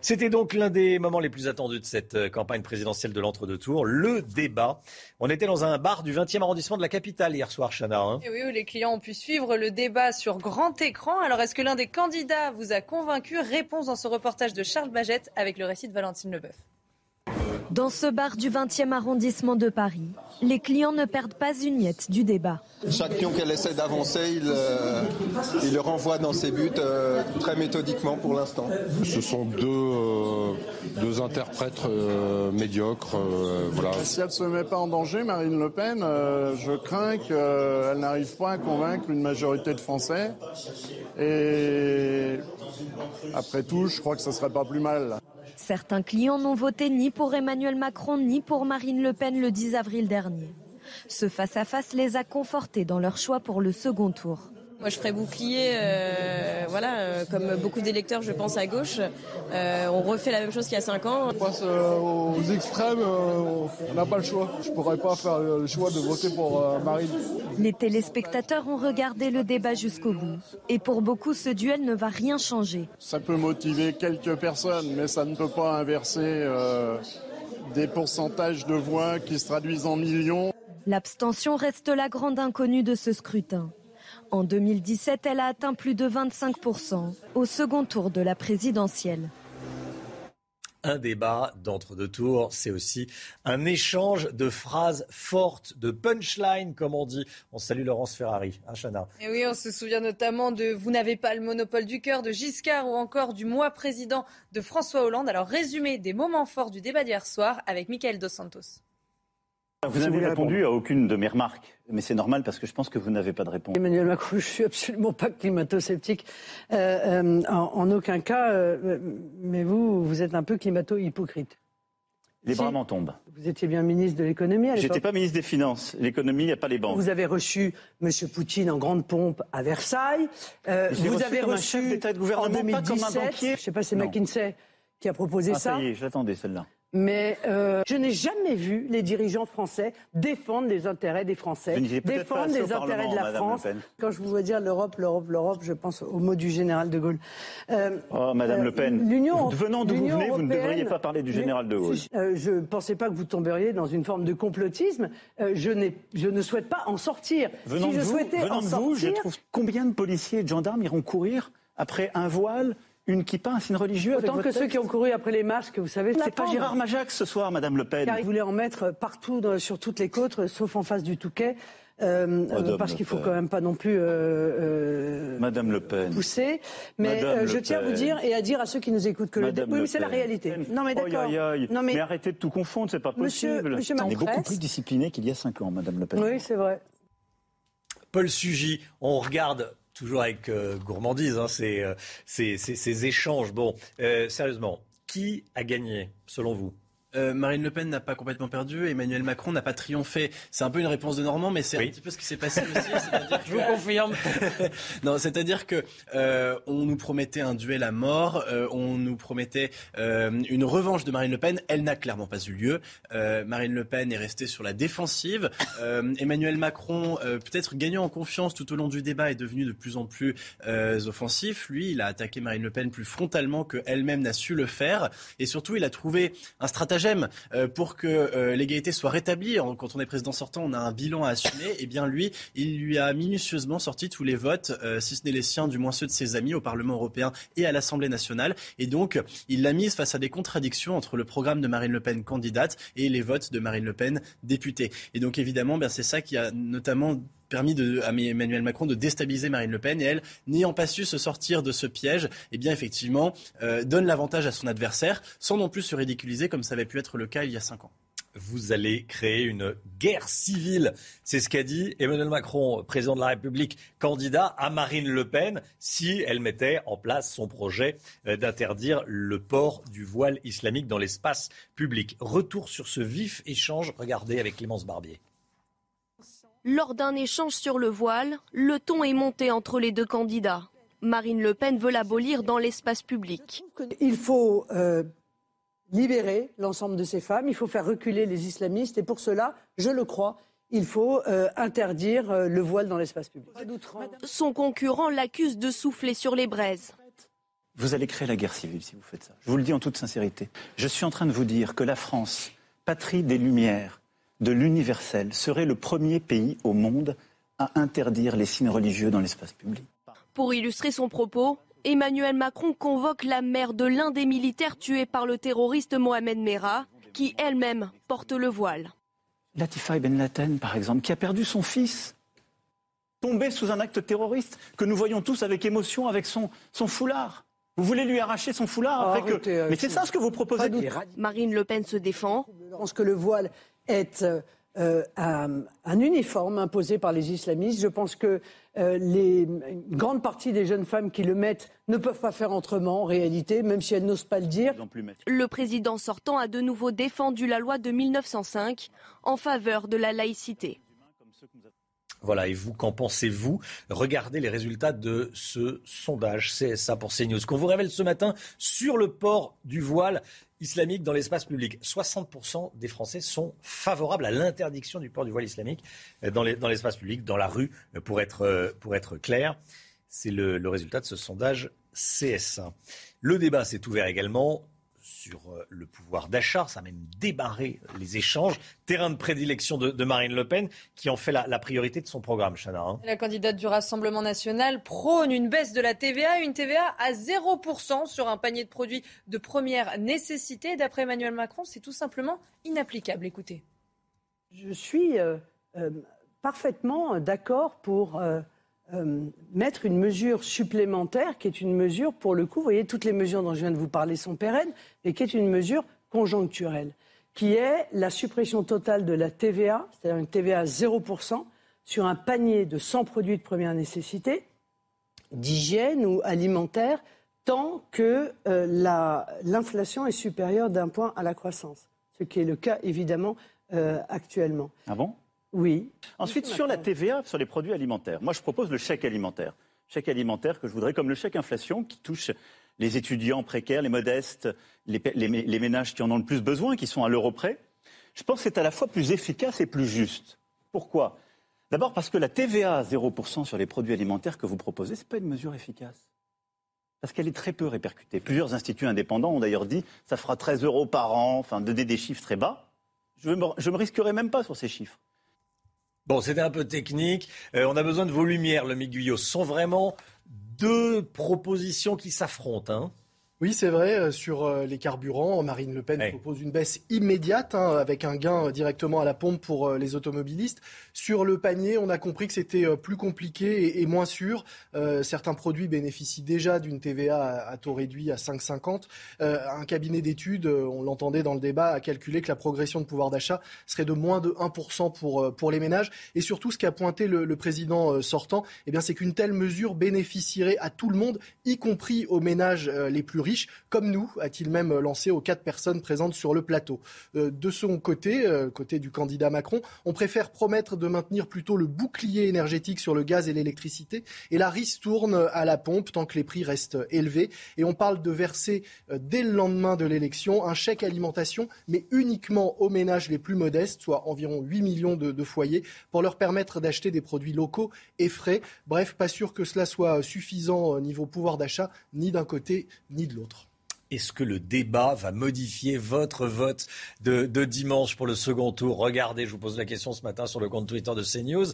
C'était donc l'un des moments les plus attendus de cette euh, campagne présidentielle de l'entre-deux tours, le débat. On était dans un bar du 20e arrondissement de la capitale hier soir, Chana. Hein. Et oui, où les clients ont pu suivre le débat sur grand écran. Alors, est-ce que l'un des candidats vous a convaincu? Réponse dans ce reportage de Charles Bagette avec le récit de Valentine Leboeuf. Dans ce bar du 20e arrondissement de Paris, les clients ne perdent pas une miette du débat. Chaque pion qu'elle essaie d'avancer, il, euh, il, le renvoie dans ses buts euh, très méthodiquement pour l'instant. Ce sont deux, euh, deux interprètes médiocres. voilà. Si elle ne se met pas en danger, Marine Le Pen, je crains qu'elle n'arrive pas à convaincre une majorité de Français. Et après tout, je crois que ce ne serait pas plus mal. Certains clients n'ont voté ni pour Emmanuel Macron ni pour Marine Le Pen le 10 avril dernier. Ce face-à-face les a confortés dans leur choix pour le second tour. Moi, je ferai bouclier, euh, voilà, euh, comme beaucoup d'électeurs, je pense à gauche. Euh, on refait la même chose qu'il y a 5 ans. On passe aux extrêmes, on n'a pas le choix. Je pourrais pas faire le choix de voter pour Marine. Les téléspectateurs ont regardé le débat jusqu'au bout. Et pour beaucoup, ce duel ne va rien changer. Ça peut motiver quelques personnes, mais ça ne peut pas inverser des pourcentages de voix qui se traduisent en millions. L'abstention reste la grande inconnue de ce scrutin. En 2017, elle a atteint plus de 25% au second tour de la présidentielle. Un débat d'entre-deux tours, c'est aussi un échange de phrases fortes, de punchline, comme on dit. On salue Laurence Ferrari, hein, Chana. Et oui, on se souvient notamment de Vous n'avez pas le monopole du cœur de Giscard ou encore du moi président de François Hollande. Alors, résumé des moments forts du débat d'hier soir avec Michael Dos Santos. Vous n'avez répondu à aucune de mes remarques, mais c'est normal parce que je pense que vous n'avez pas de réponse. Emmanuel Macron, je suis absolument pas climato-sceptique euh, euh, en, aucun cas, euh, mais vous, vous êtes un peu climato-hypocrite. Les bras m'en tombent. Vous étiez bien ministre de l'économie à l'époque. J'étais pas ministre des Finances. L'économie, il n'y a pas les banques. Vous avez reçu M. Poutine en grande pompe à Versailles. vous avez reçu un chef d'État de gouvernement, en 2017, pas comme un banquier. Je sais pas, c'est McKinsey qui a proposé ah, ça. Ça y est, je l'attendais celle-là. Mais euh, je n'ai jamais vu les dirigeants français défendre les intérêts des Français, défendre les intérêts de la France. Quand je vous vois dire l'Europe, l'Europe, l'Europe, je pense au mot du général de Gaulle. Euh, oh, Madame Le Pen, venant d'où vous venez, vous ne devriez pas parler du général de Gaulle. Euh, je ne pensais pas que vous tomberiez dans une forme de complotisme. Euh, je, je, ne souhaite pas en sortir. Venant si je vous, souhaitais venant en de sortir, vous, je trouve combien de policiers et de gendarmes iront courir après un voile une kippa, un signe religieux Autant avec que ceux qui ont couru après les masques, vous savez. C'est pas Gérard Majax ce soir, Madame Le Pen. Car il voulait en mettre partout sur toutes les côtes, sauf en face du Touquet. Euh, euh parce qu'il faut quand même pas non plus euh, euh, Madame Le Pen. pousser. Mais euh, je tiens à vous dire et à dire à ceux qui nous écoutent que Madame le oui, Le c'est la réalité. Non mais d'accord. Non, mais... mais... arrêtez de tout confondre, c'est pas Monsieur- possible. Monsieur On est beaucoup plus discipliné qu'il y a cinq ans, Madame Le Pen. Oui, c'est vrai. Paul Sugy, on regarde toujours avec euh, gourmandise hein, ces, euh, ces échanges. Bon, euh, sérieusement, qui a gagné selon vous? Euh, Marine Le Pen n'a pas complètement perdu, Emmanuel Macron n'a pas triomphé. C'est un peu une réponse de Normand, mais c'est un petit peu ce qui s'est passé aussi. (laughs) Je vous confirme. (laughs) non, c'est-à-dire que euh, on nous promettait un duel à mort, euh, on nous promettait euh, une revanche de Marine Le Pen. Elle n'a clairement pas eu lieu. Euh, Marine Le Pen est restée sur la défensive. Euh, Emmanuel Macron, euh, peut-être gagnant en confiance tout au long du débat, est devenu de plus en plus euh, offensif. Lui, il a attaqué Marine Le Pen plus frontalement qu'elle-même n'a su le faire, et surtout, il a trouvé un stratagème euh, pour que euh, l'égalité soit rétablie. Quand on est président sortant, on a un bilan à assumer. Et bien lui, il lui a minutieusement sorti tous les votes, euh, si ce n'est les siens, du moins ceux de ses amis au Parlement européen et à l'Assemblée nationale. Et donc, il l'a mise face à des contradictions entre le programme de Marine Le Pen candidate et les votes de Marine Le Pen députée. Et donc, évidemment, ben, c'est ça qui a notamment permis à Emmanuel Macron de déstabiliser Marine Le Pen et elle, n'ayant pas su se sortir de ce piège, eh bien effectivement, euh, donne l'avantage à son adversaire sans non plus se ridiculiser comme ça avait pu être le cas il y a cinq ans. Vous allez créer une guerre civile. C'est ce qu'a dit Emmanuel Macron, président de la République, candidat à Marine Le Pen, si elle mettait en place son projet euh, d'interdire le port du voile islamique dans l'espace public. Retour sur ce vif échange, regardez avec Clémence Barbier. Lors d'un échange sur le voile, le ton est monté entre les deux candidats. Marine Le Pen veut l'abolir dans l'espace public. Il faut euh, libérer l'ensemble de ces femmes, il faut faire reculer les islamistes et pour cela, je le crois, il faut euh, interdire euh, le voile dans l'espace public. Son concurrent l'accuse de souffler sur les braises. Vous allez créer la guerre civile si vous faites ça. Je vous le dis en toute sincérité. Je suis en train de vous dire que la France, patrie des Lumières, de l'universel, serait le premier pays au monde à interdire les signes religieux dans l'espace public. Pour illustrer son propos, Emmanuel Macron convoque la mère de l'un des militaires tués par le terroriste Mohamed Merah, qui elle-même porte le voile. Latifa Ben Laden, par exemple, qui a perdu son fils, tombé sous un acte terroriste, que nous voyons tous avec émotion avec son, son foulard. Vous voulez lui arracher son foulard après que... Arrêtez, Mais c'est ça ce que vous proposez Marine Le Pen se défend. Je pense que le voile est euh, euh, un, un uniforme imposé par les islamistes. Je pense que euh, les, une grande partie des jeunes femmes qui le mettent ne peuvent pas faire autrement en réalité, même si elles n'osent pas le dire. Le président sortant a de nouveau défendu la loi de 1905 en faveur de la laïcité. Voilà, et vous, qu'en pensez-vous? Regardez les résultats de ce sondage CSA pour CNews, qu'on vous révèle ce matin sur le port du voile islamique dans l'espace public. 60% des Français sont favorables à l'interdiction du port du voile islamique euh, dans les- dans l'espace public, dans la rue, euh, pour être, euh, pour être clair. C'est le, le résultat de ce sondage CSA. Le débat s'est ouvert également sur euh, le pouvoir d'achat. Ça a même débarré les échanges. Terrain de prédilection de, de Marine Le Pen, qui en fait la, la priorité de son programme, Chana. hein. La candidate du Rassemblement national prône une baisse de la TVA, une TVA à 0% sur un panier de produits de première nécessité. D'après Emmanuel Macron, c'est tout simplement inapplicable. Écoutez. Je suis euh, euh, parfaitement d'accord pour euh, euh, mettre une mesure supplémentaire qui est une mesure, pour le coup, vous voyez, toutes les mesures dont je viens de vous parler sont pérennes, mais qui est une mesure conjoncturelle, qui est la suppression totale de la TVA, c'est-à-dire une TVA à 0% sur un panier de 100 produits de première nécessité, d'hygiène ou alimentaire, tant que euh, la- l'inflation est supérieure d'un point à la croissance, ce qui est le cas évidemment euh, actuellement. Ah bon? Oui. Ensuite, sur la TVA, sur les produits alimentaires, moi je propose le chèque alimentaire. Chèque alimentaire que je voudrais comme le chèque inflation qui touche les étudiants précaires, les modestes, les, ménages qui en ont le plus besoin, qui sont à l'euro près. Je pense que c'est à la fois plus efficace et plus juste. Pourquoi? D'abord parce que la TVA à 0% sur les produits alimentaires que vous proposez, ce n'est pas une mesure efficace. Parce qu'elle est très peu répercutée. Plusieurs instituts indépendants ont d'ailleurs dit ça fera 13 euros par an, enfin donner des chiffres très bas. Je ne me, me risquerai même pas sur ces chiffres. Bon, c'était un peu technique. Euh, on a besoin de vos lumières, le Guyot. Ce sont vraiment deux propositions qui s'affrontent. hein. Oui, c'est vrai, euh, sur euh, les carburants, Marine Le Pen propose une baisse immédiate, hein, avec un gain directement à la pompe pour les automobilistes. Sur le panier, on a compris que c'était plus compliqué et, moins sûr. certains produits bénéficient déjà d'une TVA à, taux réduit à 5,50. un cabinet d'études, on l'entendait dans le débat, a calculé que la progression de pouvoir d'achat serait de moins de 1% pour, pour les ménages. Et surtout, ce qu'a pointé le, président sortant, eh c'est qu'une telle mesure bénéficierait à tout le monde, y compris aux ménages les plus riches comme nous, a-t-il même lancé aux quatre personnes présentes sur le plateau. Euh, de son côté, euh, côté du candidat Macron, on préfère promettre de maintenir plutôt le bouclier énergétique sur le gaz et l'électricité, et la tourne à la pompe tant que les prix restent élevés. Et on parle de verser euh, dès le lendemain de l'élection un chèque alimentation, mais uniquement aux ménages les plus modestes, soit environ 8 millions de, de foyers, pour leur permettre d'acheter des produits locaux et frais. Bref, pas sûr que cela soit suffisant au niveau pouvoir d'achat, ni d'un côté ni de l'autre. Est-ce que le débat va modifier votre vote de, dimanche pour le second tour? Regardez, je vous pose la question ce matin sur le compte Twitter de CNews.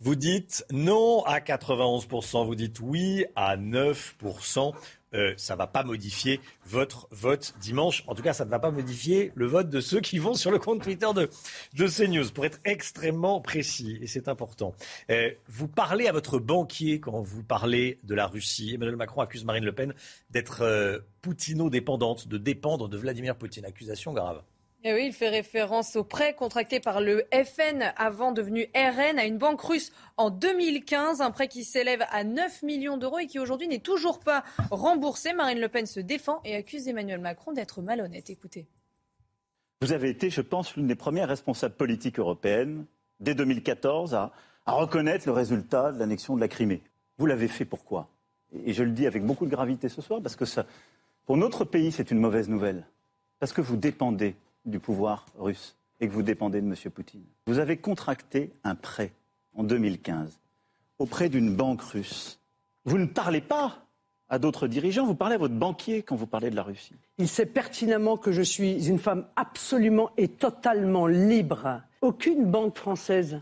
Vous dites non à 91%, vous dites oui à 9%. Euh, ça ne va pas modifier votre vote dimanche. En tout cas, ça ne va pas modifier le vote de ceux qui vont sur le compte Twitter de, de CNews, pour être extrêmement précis, et c'est important. Euh, vous parlez à votre banquier quand vous parlez de la Russie. Emmanuel Macron accuse Marine Le Pen d'être euh, poutino-dépendante, de dépendre de Vladimir Poutine. Accusation grave. Et eh oui, il fait référence au prêt contracté par le FN, avant devenu RN, à une banque russe en 2015. Un prêt qui s'élève à 9 millions d'euros et qui aujourd'hui n'est toujours pas remboursé. Marine Le Pen se défend et accuse Emmanuel Macron d'être malhonnête. Écoutez. Vous avez été, je pense, l'une des premières responsables politiques européennes, dès 2014, à, reconnaître le résultat de l'annexion de la Crimée. Vous l'avez fait pourquoi? Et je le dis avec beaucoup de gravité ce soir, parce que pour notre pays, c'est une mauvaise nouvelle. Parce que vous dépendez du pouvoir russe et que vous dépendez de M. Poutine. Vous avez contracté un prêt en 2015 auprès d'une banque russe. Vous ne parlez pas à d'autres dirigeants, vous parlez à votre banquier quand vous parlez de la Russie. Il sait pertinemment que je suis une femme absolument et totalement libre. Aucune banque française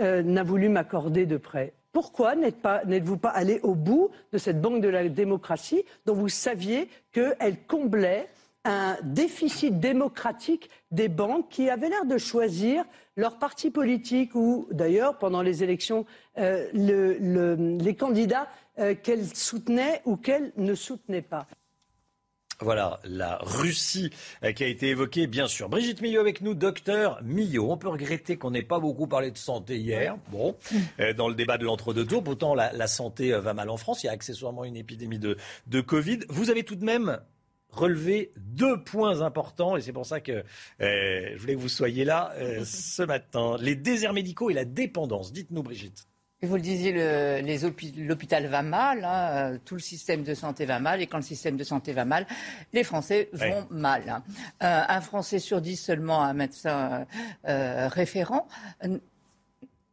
euh, n'a voulu m'accorder de prêt. Pourquoi n'êtes-vous pas, pas allé au bout de cette banque de la démocratie dont vous saviez qu'elle comblait un déficit démocratique des banques qui avaient l'air de choisir leur parti politique ou d'ailleurs pendant les élections euh, les candidats euh, qu'elles soutenaient ou qu'elles ne soutenaient pas. Voilà, la Russie euh, qui a été évoquée, bien sûr. Brigitte Millot avec nous, docteur Millot. On peut regretter qu'on n'ait pas beaucoup parlé de santé hier, bon, dans le débat de l'entre-deux tours. Pourtant, la, santé va mal en France. Il y a accessoirement une épidémie de Covid. Vous avez tout de même relever deux points importants et c'est pour ça que euh, je voulais que vous soyez là euh, ce matin. Les déserts médicaux et la dépendance. Dites-nous, Brigitte. Vous le disiez, l'hôpital va mal, hein, euh, tout le système de santé va mal, et quand le système de santé va mal, les Français vont mal. Hein. un Français sur dix seulement a un médecin référent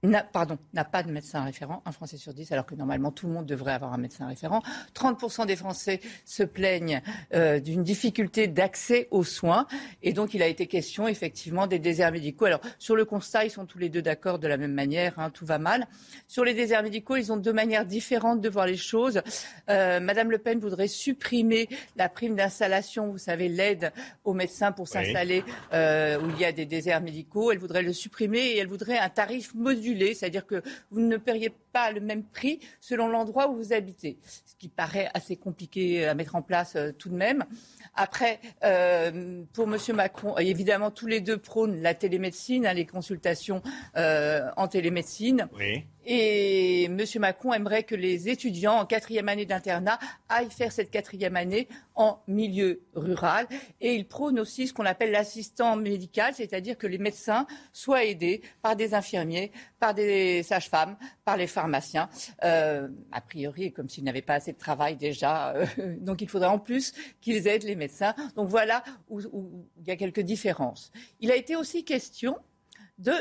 n'a, pardon, n'a pas de médecin référent, un Français sur dix, alors que normalement tout le monde devrait avoir un médecin référent. 30% des Français se plaignent euh, d'une difficulté d'accès aux soins, et donc il a été question effectivement des déserts médicaux. Alors sur le constat, ils sont tous les deux d'accord de la même manière, hein, tout va mal. Sur les déserts médicaux, ils ont deux manières différentes de voir les choses. Euh, Madame Le Pen voudrait supprimer la prime d'installation, vous savez, l'aide aux médecins pour s'installer euh, où il y a des déserts médicaux. Elle voudrait le supprimer et elle voudrait un tarif modulé c'est-à-dire que vous ne paieriez pas le même prix selon l'endroit où vous habitez, ce qui paraît assez compliqué à mettre en place euh, tout de même. Après, euh, pour M. Macron, évidemment, tous les deux prônent la télémédecine, hein, les consultations euh, en télémédecine. Et M. Macron aimerait que les étudiants en quatrième année d'internat aillent faire cette quatrième année en milieu rural. Et il prône aussi ce qu'on appelle l'assistant médical, c'est-à-dire que les médecins soient aidés par des infirmiers, par des sages-femmes, par les pharmaciens. Euh, a priori, comme s'ils n'avaient pas assez de travail déjà. Euh, (laughs) donc il faudrait en plus qu'ils aident les médecins. Donc voilà où, il y a quelques différences. Il a été aussi question de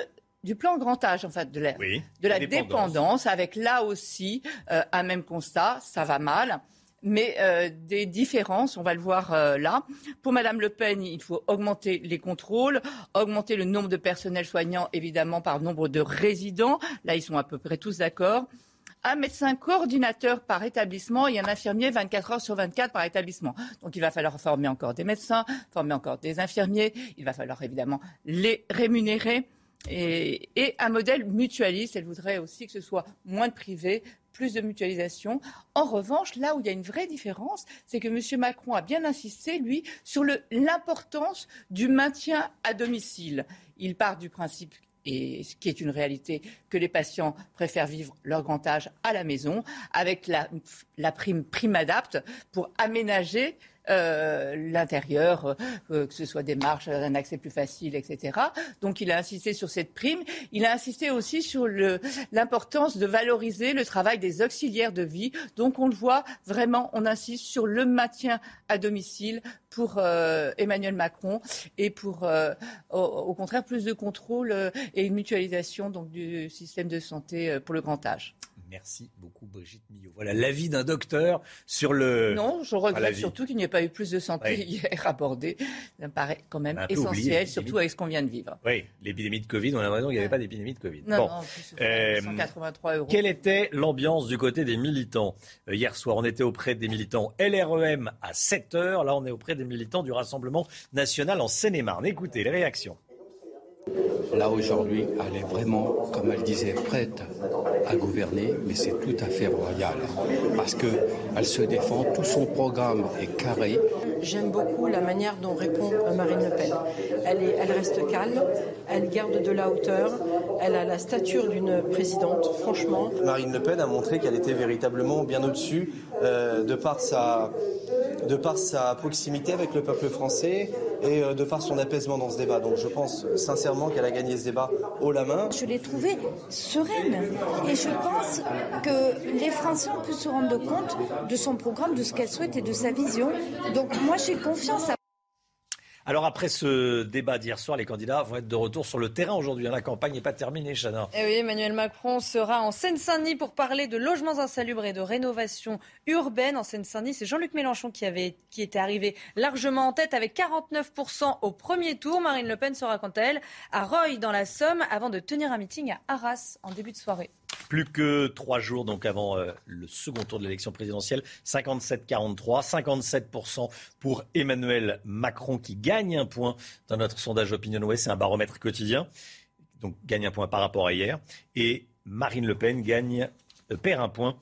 du plan grand âge, en fait, de la, de la dépendance. avec là aussi euh, un même constat, ça va mal mais euh, des différences, on va le voir euh, là. Pour Madame Le Pen, il faut augmenter les contrôles, augmenter le nombre de personnels soignants, évidemment, par nombre de résidents. Là, ils sont à peu près tous d'accord. un médecin coordinateur par établissement et un infirmier 24 heures sur 24 par établissement. Donc il va falloir former encore des médecins, former encore des infirmiers, il va falloir évidemment les rémunérer. Et, un modèle mutualiste, elle voudrait aussi que ce soit moins de privé, plus de mutualisation. En revanche, là où il y a une vraie différence, c'est que M. Macron a bien insisté, lui, sur l'importance du maintien à domicile. Il part du principe et ce qui est une réalité, que les patients préfèrent vivre leur grand âge à la maison, avec la, la prime prime adapte pour aménager euh, l'intérieur, euh, que ce soit des marches, un accès plus facile, etc. Donc il a insisté sur cette prime. Il a insisté aussi sur l'importance de valoriser le travail des auxiliaires de vie. Donc on le voit vraiment, on insiste sur le maintien à domicile pour euh, Emmanuel Macron et pour, euh, au, contraire, plus de contrôle euh, et une mutualisation du système de santé euh, pour le grand âge. Merci beaucoup, Brigitte Millot. Voilà l'avis d'un docteur sur le. Non, je regrette surtout qu'il n'y ait pas eu plus de santé Oui. hier abordée. Ça me paraît quand même oublié essentiel, surtout avec ce qu'on vient de vivre. Oui, l'épidémie de Covid, on a l'impression qu'il n'y avait pas d'épidémie de Covid. Non, bon. non, en plus, Euh, 183 euros. Quelle était l'ambiance du côté des militants Euh, Hier soir, on était auprès des militants LREM à 7 heures. Là, on est auprès des militants du Rassemblement national en Seine-et-Marne. Écoutez les réactions. Là, aujourd'hui, elle est vraiment, comme elle disait, prête à gouverner, mais c'est tout à fait royal. Parce qu'elle se défend, tout son programme est carré. J'aime beaucoup la manière dont répond Marine Le Pen. Elle, est- elle reste calme, elle garde de la hauteur, elle a la stature d'une présidente, franchement. Marine Le Pen a montré qu'elle était véritablement bien au-dessus euh, de, par sa, de par sa proximité avec le peuple français et euh, de par son apaisement dans ce débat. Donc je pense sincèrement qu'elle a gagné ce débat haut la main. Je l'ai trouvée sereine. Et je pense que les Français ont pu se rendre compte de son programme, de ce qu'elle souhaite et de sa vision. Donc moi, j'ai confiance à Alors après ce débat d'hier soir, les candidats vont être de retour sur le terrain aujourd'hui. La campagne n'est pas terminée, Chana. Eh oui, Emmanuel Macron sera en Seine-Saint-Denis pour parler de logements insalubres et de rénovation urbaine. En Seine-Saint-Denis, c'est Jean-Luc Mélenchon qui, avait, qui était arrivé largement en tête avec 49% au premier tour. Marine Le Pen sera quant à elle à Reuil dans la Somme avant de tenir un meeting à Arras en début de soirée. Plus que trois jours donc avant euh, le second tour de l'élection présidentielle, 57-43, 57% pour Emmanuel Macron qui gagne un point dans notre sondage Opinion c'est un baromètre quotidien, donc gagne un point par rapport à hier, et Marine Le Pen gagne, euh, perd un point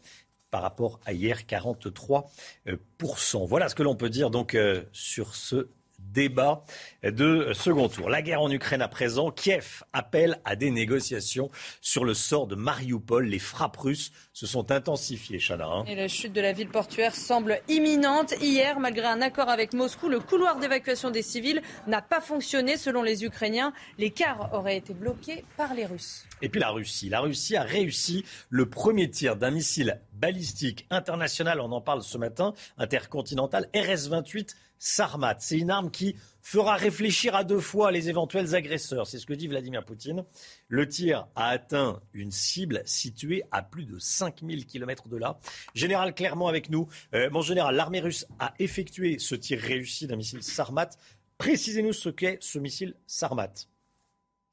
par rapport à hier, 43%. Voilà ce que l'on peut dire donc euh, sur ce débat de second tour. La guerre en Ukraine à présent, Kiev appelle à des négociations sur le sort de Mariupol. Les frappes russes se sont intensifiées, Chana. hein. Et la chute de la ville portuaire semble imminente. Hier, malgré un accord avec Moscou, le couloir d'évacuation des civils n'a pas fonctionné selon les Ukrainiens. Les cars auraient été bloqués par les Russes. Et puis la Russie. La Russie a réussi le premier tir d'un missile balistique international, on en parle ce matin, intercontinental, RS-28 Sarmat. C'est une arme qui fera réfléchir à deux fois les éventuels agresseurs. C'est ce que dit Vladimir Poutine. Le tir a atteint une cible située à plus de 5000 km de là. Général Clermont avec nous. Euh, mon général, l'armée russe a effectué ce tir réussi d'un missile Sarmat. Précisez-nous ce qu'est ce missile Sarmat.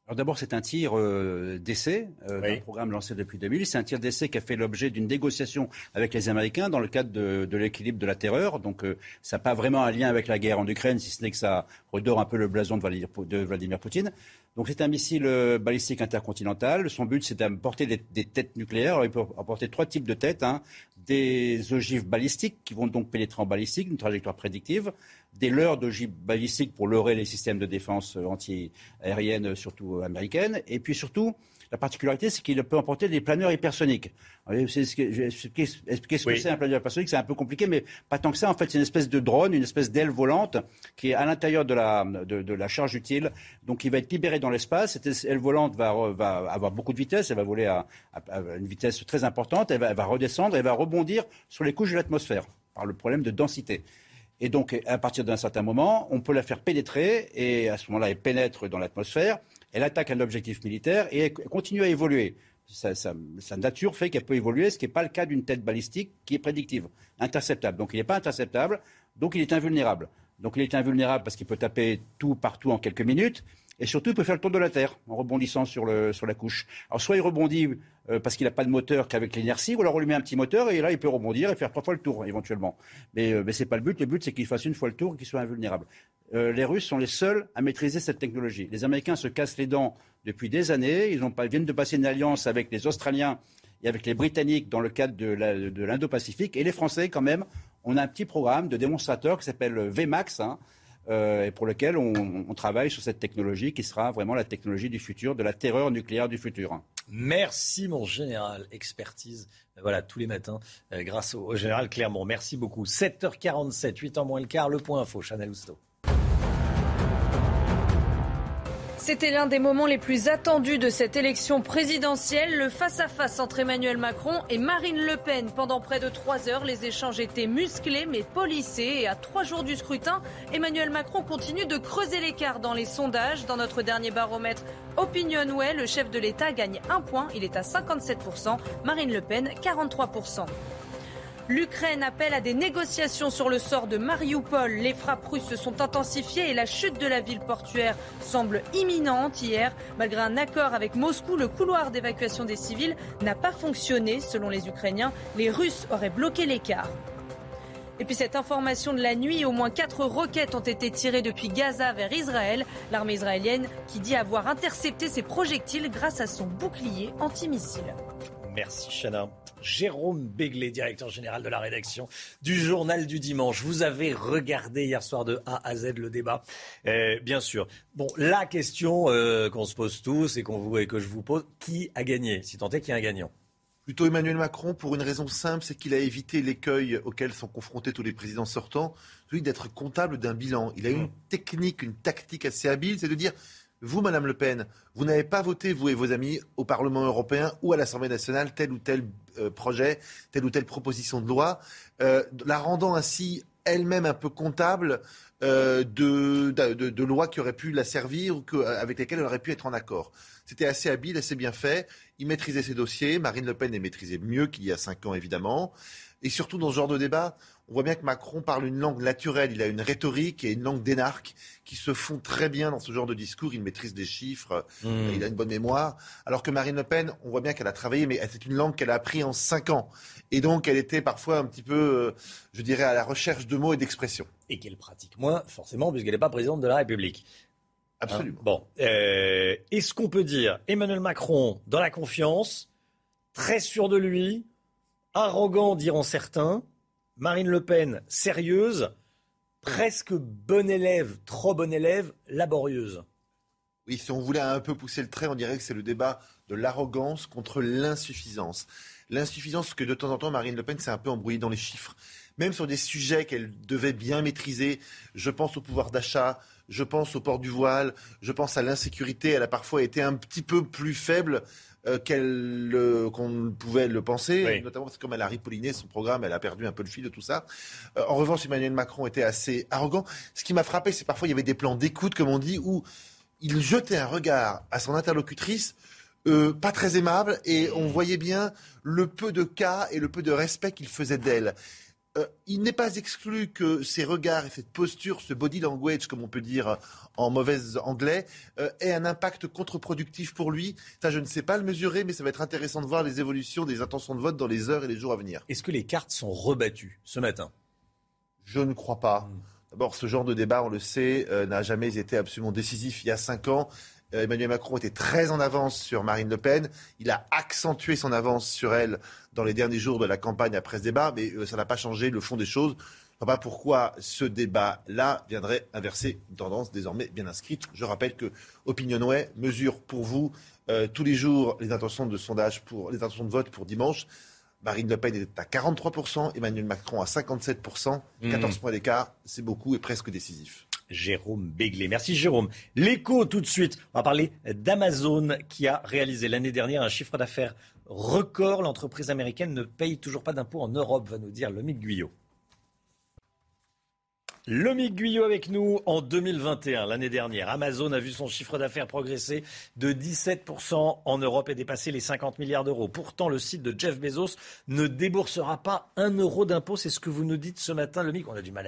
Alors d'abord, c'est un tir euh, d'essai euh, d'un programme lancé depuis 2000. C'est un tir d'essai qui a fait l'objet d'une négociation avec les Américains dans le cadre de, de l'équilibre de la terreur. Donc euh, ça n'a pas vraiment un lien avec la guerre en Ukraine, si ce n'est que ça redore un peu le blason de Vladimir, de Vladimir Poutine. Donc c'est un missile euh, balistique intercontinental. Son but, c'est d'apporter des, des têtes nucléaires. Alors, il peut apporter trois types de têtes. hein. Des ogives balistiques qui vont donc pénétrer en balistique, une trajectoire prédictive. Des leurres d'ogives balistiques pour leurrer les systèmes de défense euh, anti-aérienne, euh, surtout euh, américaines. Et puis surtout, la particularité, c'est qu'il peut emporter des planeurs hypersoniques. Ce que- expliquer, ce que c'est un planeur hypersonique. C'est un peu compliqué, mais pas tant que ça. En fait, c'est une espèce de drone, une espèce d'aile volante qui est à l'intérieur de la, de, de la charge utile. Donc, il va être libéré dans l'espace. Cette aile volante va, avoir beaucoup de vitesse. Elle va voler à, à- à une vitesse très importante. Elle va, elle va redescendre et va rebondir sur les couches de l'atmosphère par le problème de densité. Et donc, à partir d'un certain moment, on peut la faire pénétrer, et à ce moment-là, elle pénètre dans l'atmosphère, elle attaque un objectif militaire, et elle continue à évoluer. Sa, sa- nature fait qu'elle peut évoluer, ce qui n'est pas le cas d'une tête balistique qui est prédictive, interceptable. Donc, il n'est pas interceptable, donc il est invulnérable. Donc, il est invulnérable parce qu'il peut taper tout partout en quelques minutes. Et surtout, il peut faire le tour de la Terre en rebondissant sur, la couche. Alors, soit il rebondit euh, parce qu'il n'a pas de moteur qu'avec l'énergie, ou alors on lui met un petit moteur et là, il peut rebondir et faire trois fois le tour, éventuellement. Mais, euh, ce n'est pas le but. Le but, c'est qu'il fasse une fois le tour et qu'il soit invulnérable. Euh, les Russes sont les seuls à maîtriser cette technologie. Les Américains se cassent les dents depuis des années. Ils, viennent de passer une alliance avec les Australiens et avec les Britanniques dans le cadre de l'Indo-Pacifique. Et les Français, quand même, on a un petit programme de démonstrateurs qui s'appelle VMAX. Hein, euh, et pour lequel on, travaille sur cette technologie qui sera vraiment la technologie du futur, de la terreur nucléaire du futur. Merci mon général, expertise, euh, voilà, tous les matins, euh, grâce au, général Clermont. Merci beaucoup. 7h47, 8 ans moins le quart, le point info, Chanel Housteau. C'était l'un des moments les plus attendus de cette élection présidentielle, le face-à-face entre Emmanuel Macron et Marine Le Pen. Pendant près de trois heures, les échanges étaient musclés mais polissés. Et à trois jours du scrutin, Emmanuel Macron continue de creuser l'écart dans les sondages. Dans notre dernier baromètre Opinionway, le chef de l'État gagne un point. Il est à 57%, Marine Le Pen 43%. L'Ukraine appelle à des négociations sur le sort de Mariupol. Les frappes russes se sont intensifiées et la chute de la ville portuaire semble imminente. Hier, malgré un accord avec Moscou, le couloir d'évacuation des civils n'a pas fonctionné. Selon les Ukrainiens, les Russes auraient bloqué l'écart. Et puis cette information de la nuit, au moins quatre roquettes ont été tirées depuis Gaza vers Israël. L'armée israélienne qui dit avoir intercepté ces projectiles grâce à son bouclier antimissile. Merci Chana. Jérôme Béglé, directeur général de la rédaction du Journal du Dimanche. Vous avez regardé hier soir de A à Z le débat, euh, bien sûr. Bon, la question euh, qu'on se pose tous et, qu'on vous, et que je vous pose, qui a gagné? Si tant est qu'il y a un gagnant. Plutôt Emmanuel Macron, pour une raison simple, c'est qu'il a évité l'écueil auquel sont confrontés tous les présidents sortants, celui d'être comptable d'un bilan. Il a une technique, une tactique assez habile, c'est de dire vous, Madame Le Pen, vous n'avez pas voté, vous et vos amis, au Parlement européen ou à l'Assemblée nationale, tel ou tel euh, projet, telle ou telle proposition de loi, euh, la rendant ainsi elle-même un peu comptable euh, de, de, lois qui auraient pu la servir ou avec lesquelles elle aurait pu être en accord. C'était assez habile, assez bien fait. Il maîtrisait ses dossiers. Marine Le Pen les maîtrisait mieux qu'il y a cinq ans, évidemment. Et surtout, dans ce genre de débat, on voit bien que Macron parle une langue naturelle, il a une rhétorique et une langue d'énarque qui se font très bien dans ce genre de discours. Il maîtrise des chiffres, mmh. il a une bonne mémoire. Alors que Marine Le Pen, on voit bien qu'elle a travaillé, mais c'est une langue qu'elle a appris en cinq ans. Et donc, elle était parfois un petit peu, euh, je dirais, à la recherche de mots et d'expressions. Et qu'elle pratique moins, forcément, puisqu'elle n'est pas présidente de la République. Absolument. Hein, bon, euh, est-ce qu'on peut dire Emmanuel Macron dans la confiance, très sûr de lui, arrogant diront certains, Marine Le Pen sérieuse, presque bonne élève, trop bonne élève, laborieuse. Oui, si on voulait un peu pousser le trait, on dirait que c'est le débat de l'arrogance contre l'insuffisance. L'insuffisance que de temps en temps Marine Le Pen s'est un peu embrouillée dans les chiffres. Même sur des sujets qu'elle devait bien maîtriser, je pense au pouvoir d'achat, je pense au port du voile, je pense à l'insécurité, elle a parfois été un petit peu plus faible euh, qu'elle qu'on pouvait le penser, notamment parce que comme elle a ripolliné son programme, elle a perdu un peu le fil de tout ça. Euh, en revanche, Emmanuel Macron était assez arrogant. Ce qui m'a frappé, c'est parfois il y avait des plans d'écoute, comme on dit, où il jetait un regard à son interlocutrice. Euh, pas très aimable et on voyait bien le peu de cas et le peu de respect qu'il faisait d'elle. Euh, il n'est pas exclu que ces regards et cette posture, ce body language, comme on peut dire en mauvais anglais, euh, ait un impact contre-productif pour lui. Ça, je ne sais pas le mesurer, mais ça va être intéressant de voir les évolutions des intentions de vote dans les heures et les jours à venir. Est-ce que les cartes sont rebattues ce matin? Je ne crois pas. Hmm. D'abord, ce genre de débat, on le sait, euh, n'a jamais été absolument décisif il y a cinq ans. Emmanuel Macron était très en avance sur Marine Le Pen. Il a accentué son avance sur elle dans les derniers jours de la campagne après ce débat, mais euh, ça n'a pas changé le fond des choses. Je ne vois pas pourquoi ce débat-là viendrait inverser une tendance désormais bien inscrite. Je rappelle que Opinionway mesure pour vous euh, tous les jours les intentions de sondage pour les intentions de vote pour dimanche. Marine Le Pen est à 43%, Emmanuel Macron à 57%, 14 mmh. points d'écart, c'est beaucoup et presque décisif. Jérôme Béglé. Merci Jérôme. L'écho tout de suite. On va parler d'Amazon qui a réalisé l'année dernière un chiffre d'affaires record. L'entreprise américaine ne paye toujours pas d'impôts en Europe, va nous dire Lomique Guyot. Lomique Guyot avec nous en 2021, l'année dernière. Amazon a vu son chiffre d'affaires progresser de 17% en Europe et dépasser les 50 milliards d'euros. Pourtant, le site de Jeff Bezos ne déboursera pas un euro d'impôt. C'est ce que vous nous dites ce matin, Lomique. On a du mal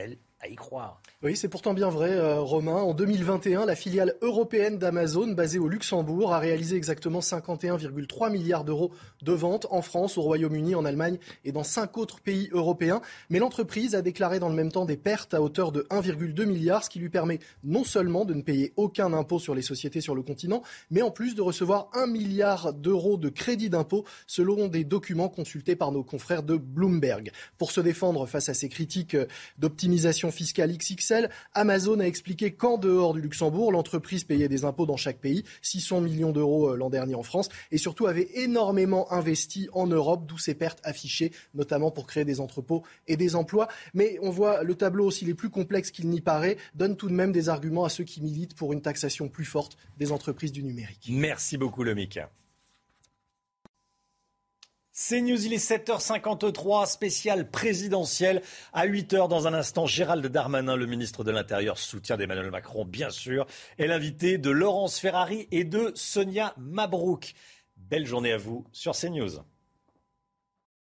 Oui, c'est pourtant bien vrai, euh, Romain. En 2021, la filiale européenne d'Amazon, basée au Luxembourg, a réalisé exactement 51,3 milliards d'euros de ventes en France, au Royaume-Uni, en Allemagne et dans cinq autres pays européens. Mais l'entreprise a déclaré dans le même temps des pertes à hauteur de 1,2 milliard, ce qui lui permet non seulement de ne payer aucun impôt sur les sociétés sur le continent, mais en plus de recevoir 1 milliard d'euros de crédit d'impôt, selon des documents consultés par nos confrères de Bloomberg. Pour se défendre face à ces critiques d'optimisation fiscale XXL, Amazon a expliqué qu'en dehors du Luxembourg, l'entreprise payait des impôts dans chaque pays, 600 millions d'euros euh, l'an dernier en France, et surtout avait énormément investi en Europe, d'où ses pertes affichées, notamment pour créer des entrepôts et des emplois. Mais on voit le tableau, s'il est plus complexe qu'il n'y paraît, donne tout de même des arguments à ceux qui militent pour une taxation plus forte des entreprises du numérique. Merci beaucoup, Lomic. C'est News, il est 7h53, spécial présidentiel. À 8h, dans un instant, Gérald Darmanin, le ministre de l'Intérieur, soutien d'Emmanuel Macron, bien sûr, est l'invité de Laurence Ferrari et de Sonia Mabrouk. Belle journée à vous sur CNews.